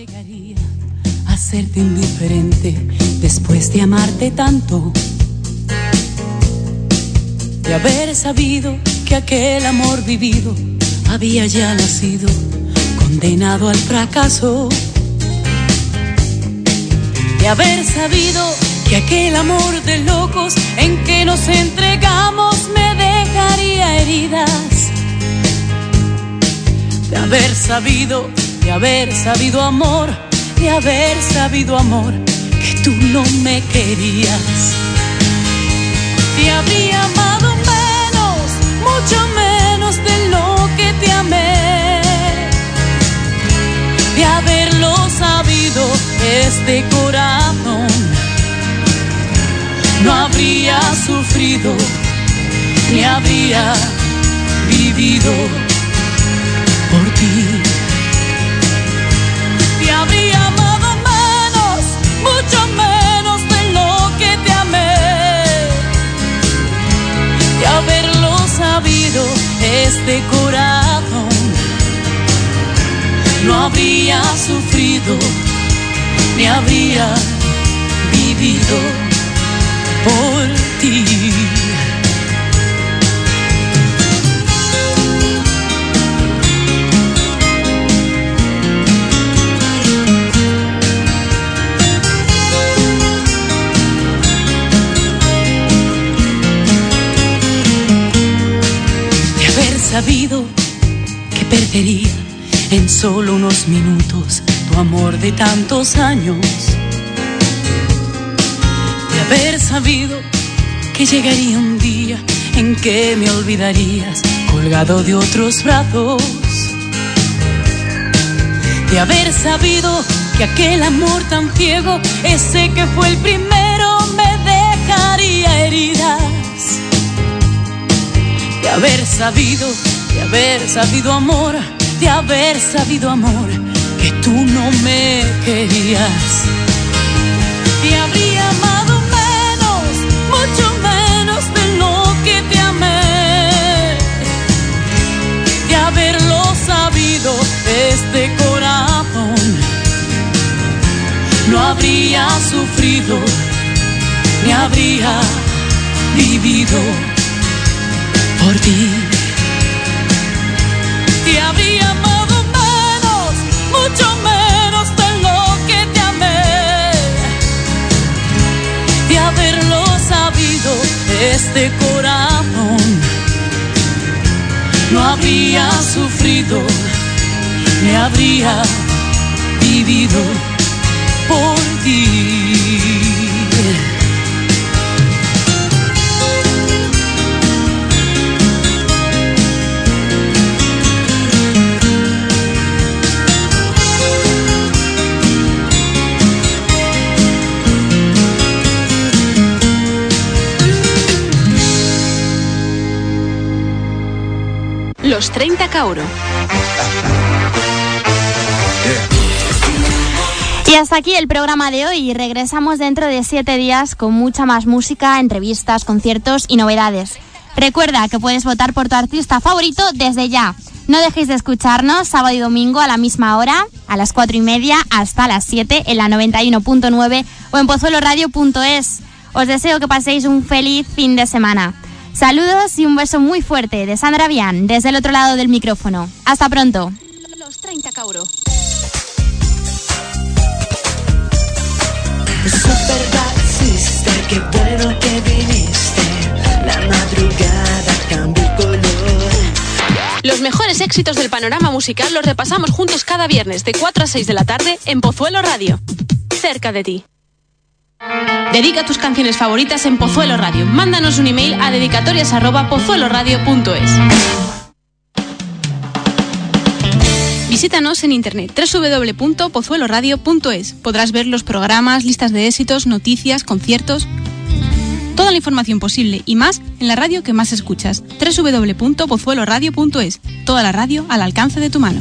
hacerte indiferente después de amarte tanto. De haber sabido que aquel amor vivido había ya nacido condenado al fracaso. De haber sabido que aquel amor de locos en que nos entregamos me dejaría heridas. De haber sabido, de haber sabido amor de haber sabido amor que tú no me querías. Te habría amado menos, mucho menos de lo que te amé. De haberlo sabido, este corazón no habría sufrido ni habría vivido por ti. Te habría amado menos, mucho menos de lo que te amé. De haberlo sabido, este corazón no habría sufrido ni habría vivido por ti. de haber sabido que perdería en solo unos minutos tu amor de tantos años. De haber sabido que llegaría un día en que me olvidarías colgado de otros brazos. De haber sabido que aquel amor tan ciego, ese que fue el primero, me dejaría heridas de haber sabido, de haber sabido amor, de haber sabido amor, que tú no me querías. Te habría este corazón no habría sufrido, ni habría vivido por ti. Te habría amado menos, mucho menos de lo que te amé. De haberlo sabido, este corazón no habría sufrido, ni habría vivido por ti. Los 30 Cauro. Y hasta aquí el programa de hoy. Regresamos dentro de siete días con mucha más música, entrevistas, conciertos y novedades. Recuerda que puedes votar por tu artista favorito desde ya. No dejéis de escucharnos sábado y domingo a la misma hora, a las cuatro y media hasta las 7 en la 91.9 o en pozueloradio.es. Os deseo que paséis un feliz fin de semana. Saludos y un beso muy fuerte de Sandra Bian desde el otro lado del micrófono. Hasta pronto. Los 30 Cauro. Los mejores éxitos del panorama musical los repasamos juntos cada viernes de 4 a 6 de la tarde en Pozuelo Radio. Cerca de ti. Dedica tus canciones favoritas en Pozuelo Radio. Mándanos un email a dedicatorias@pozueloradio.es. Visítanos en internet www.pozueloradio.es. Podrás ver los programas, listas de éxitos, noticias, conciertos, toda la información posible y más en la radio que más escuchas. www.pozueloradio.es. Toda la radio al alcance de tu mano.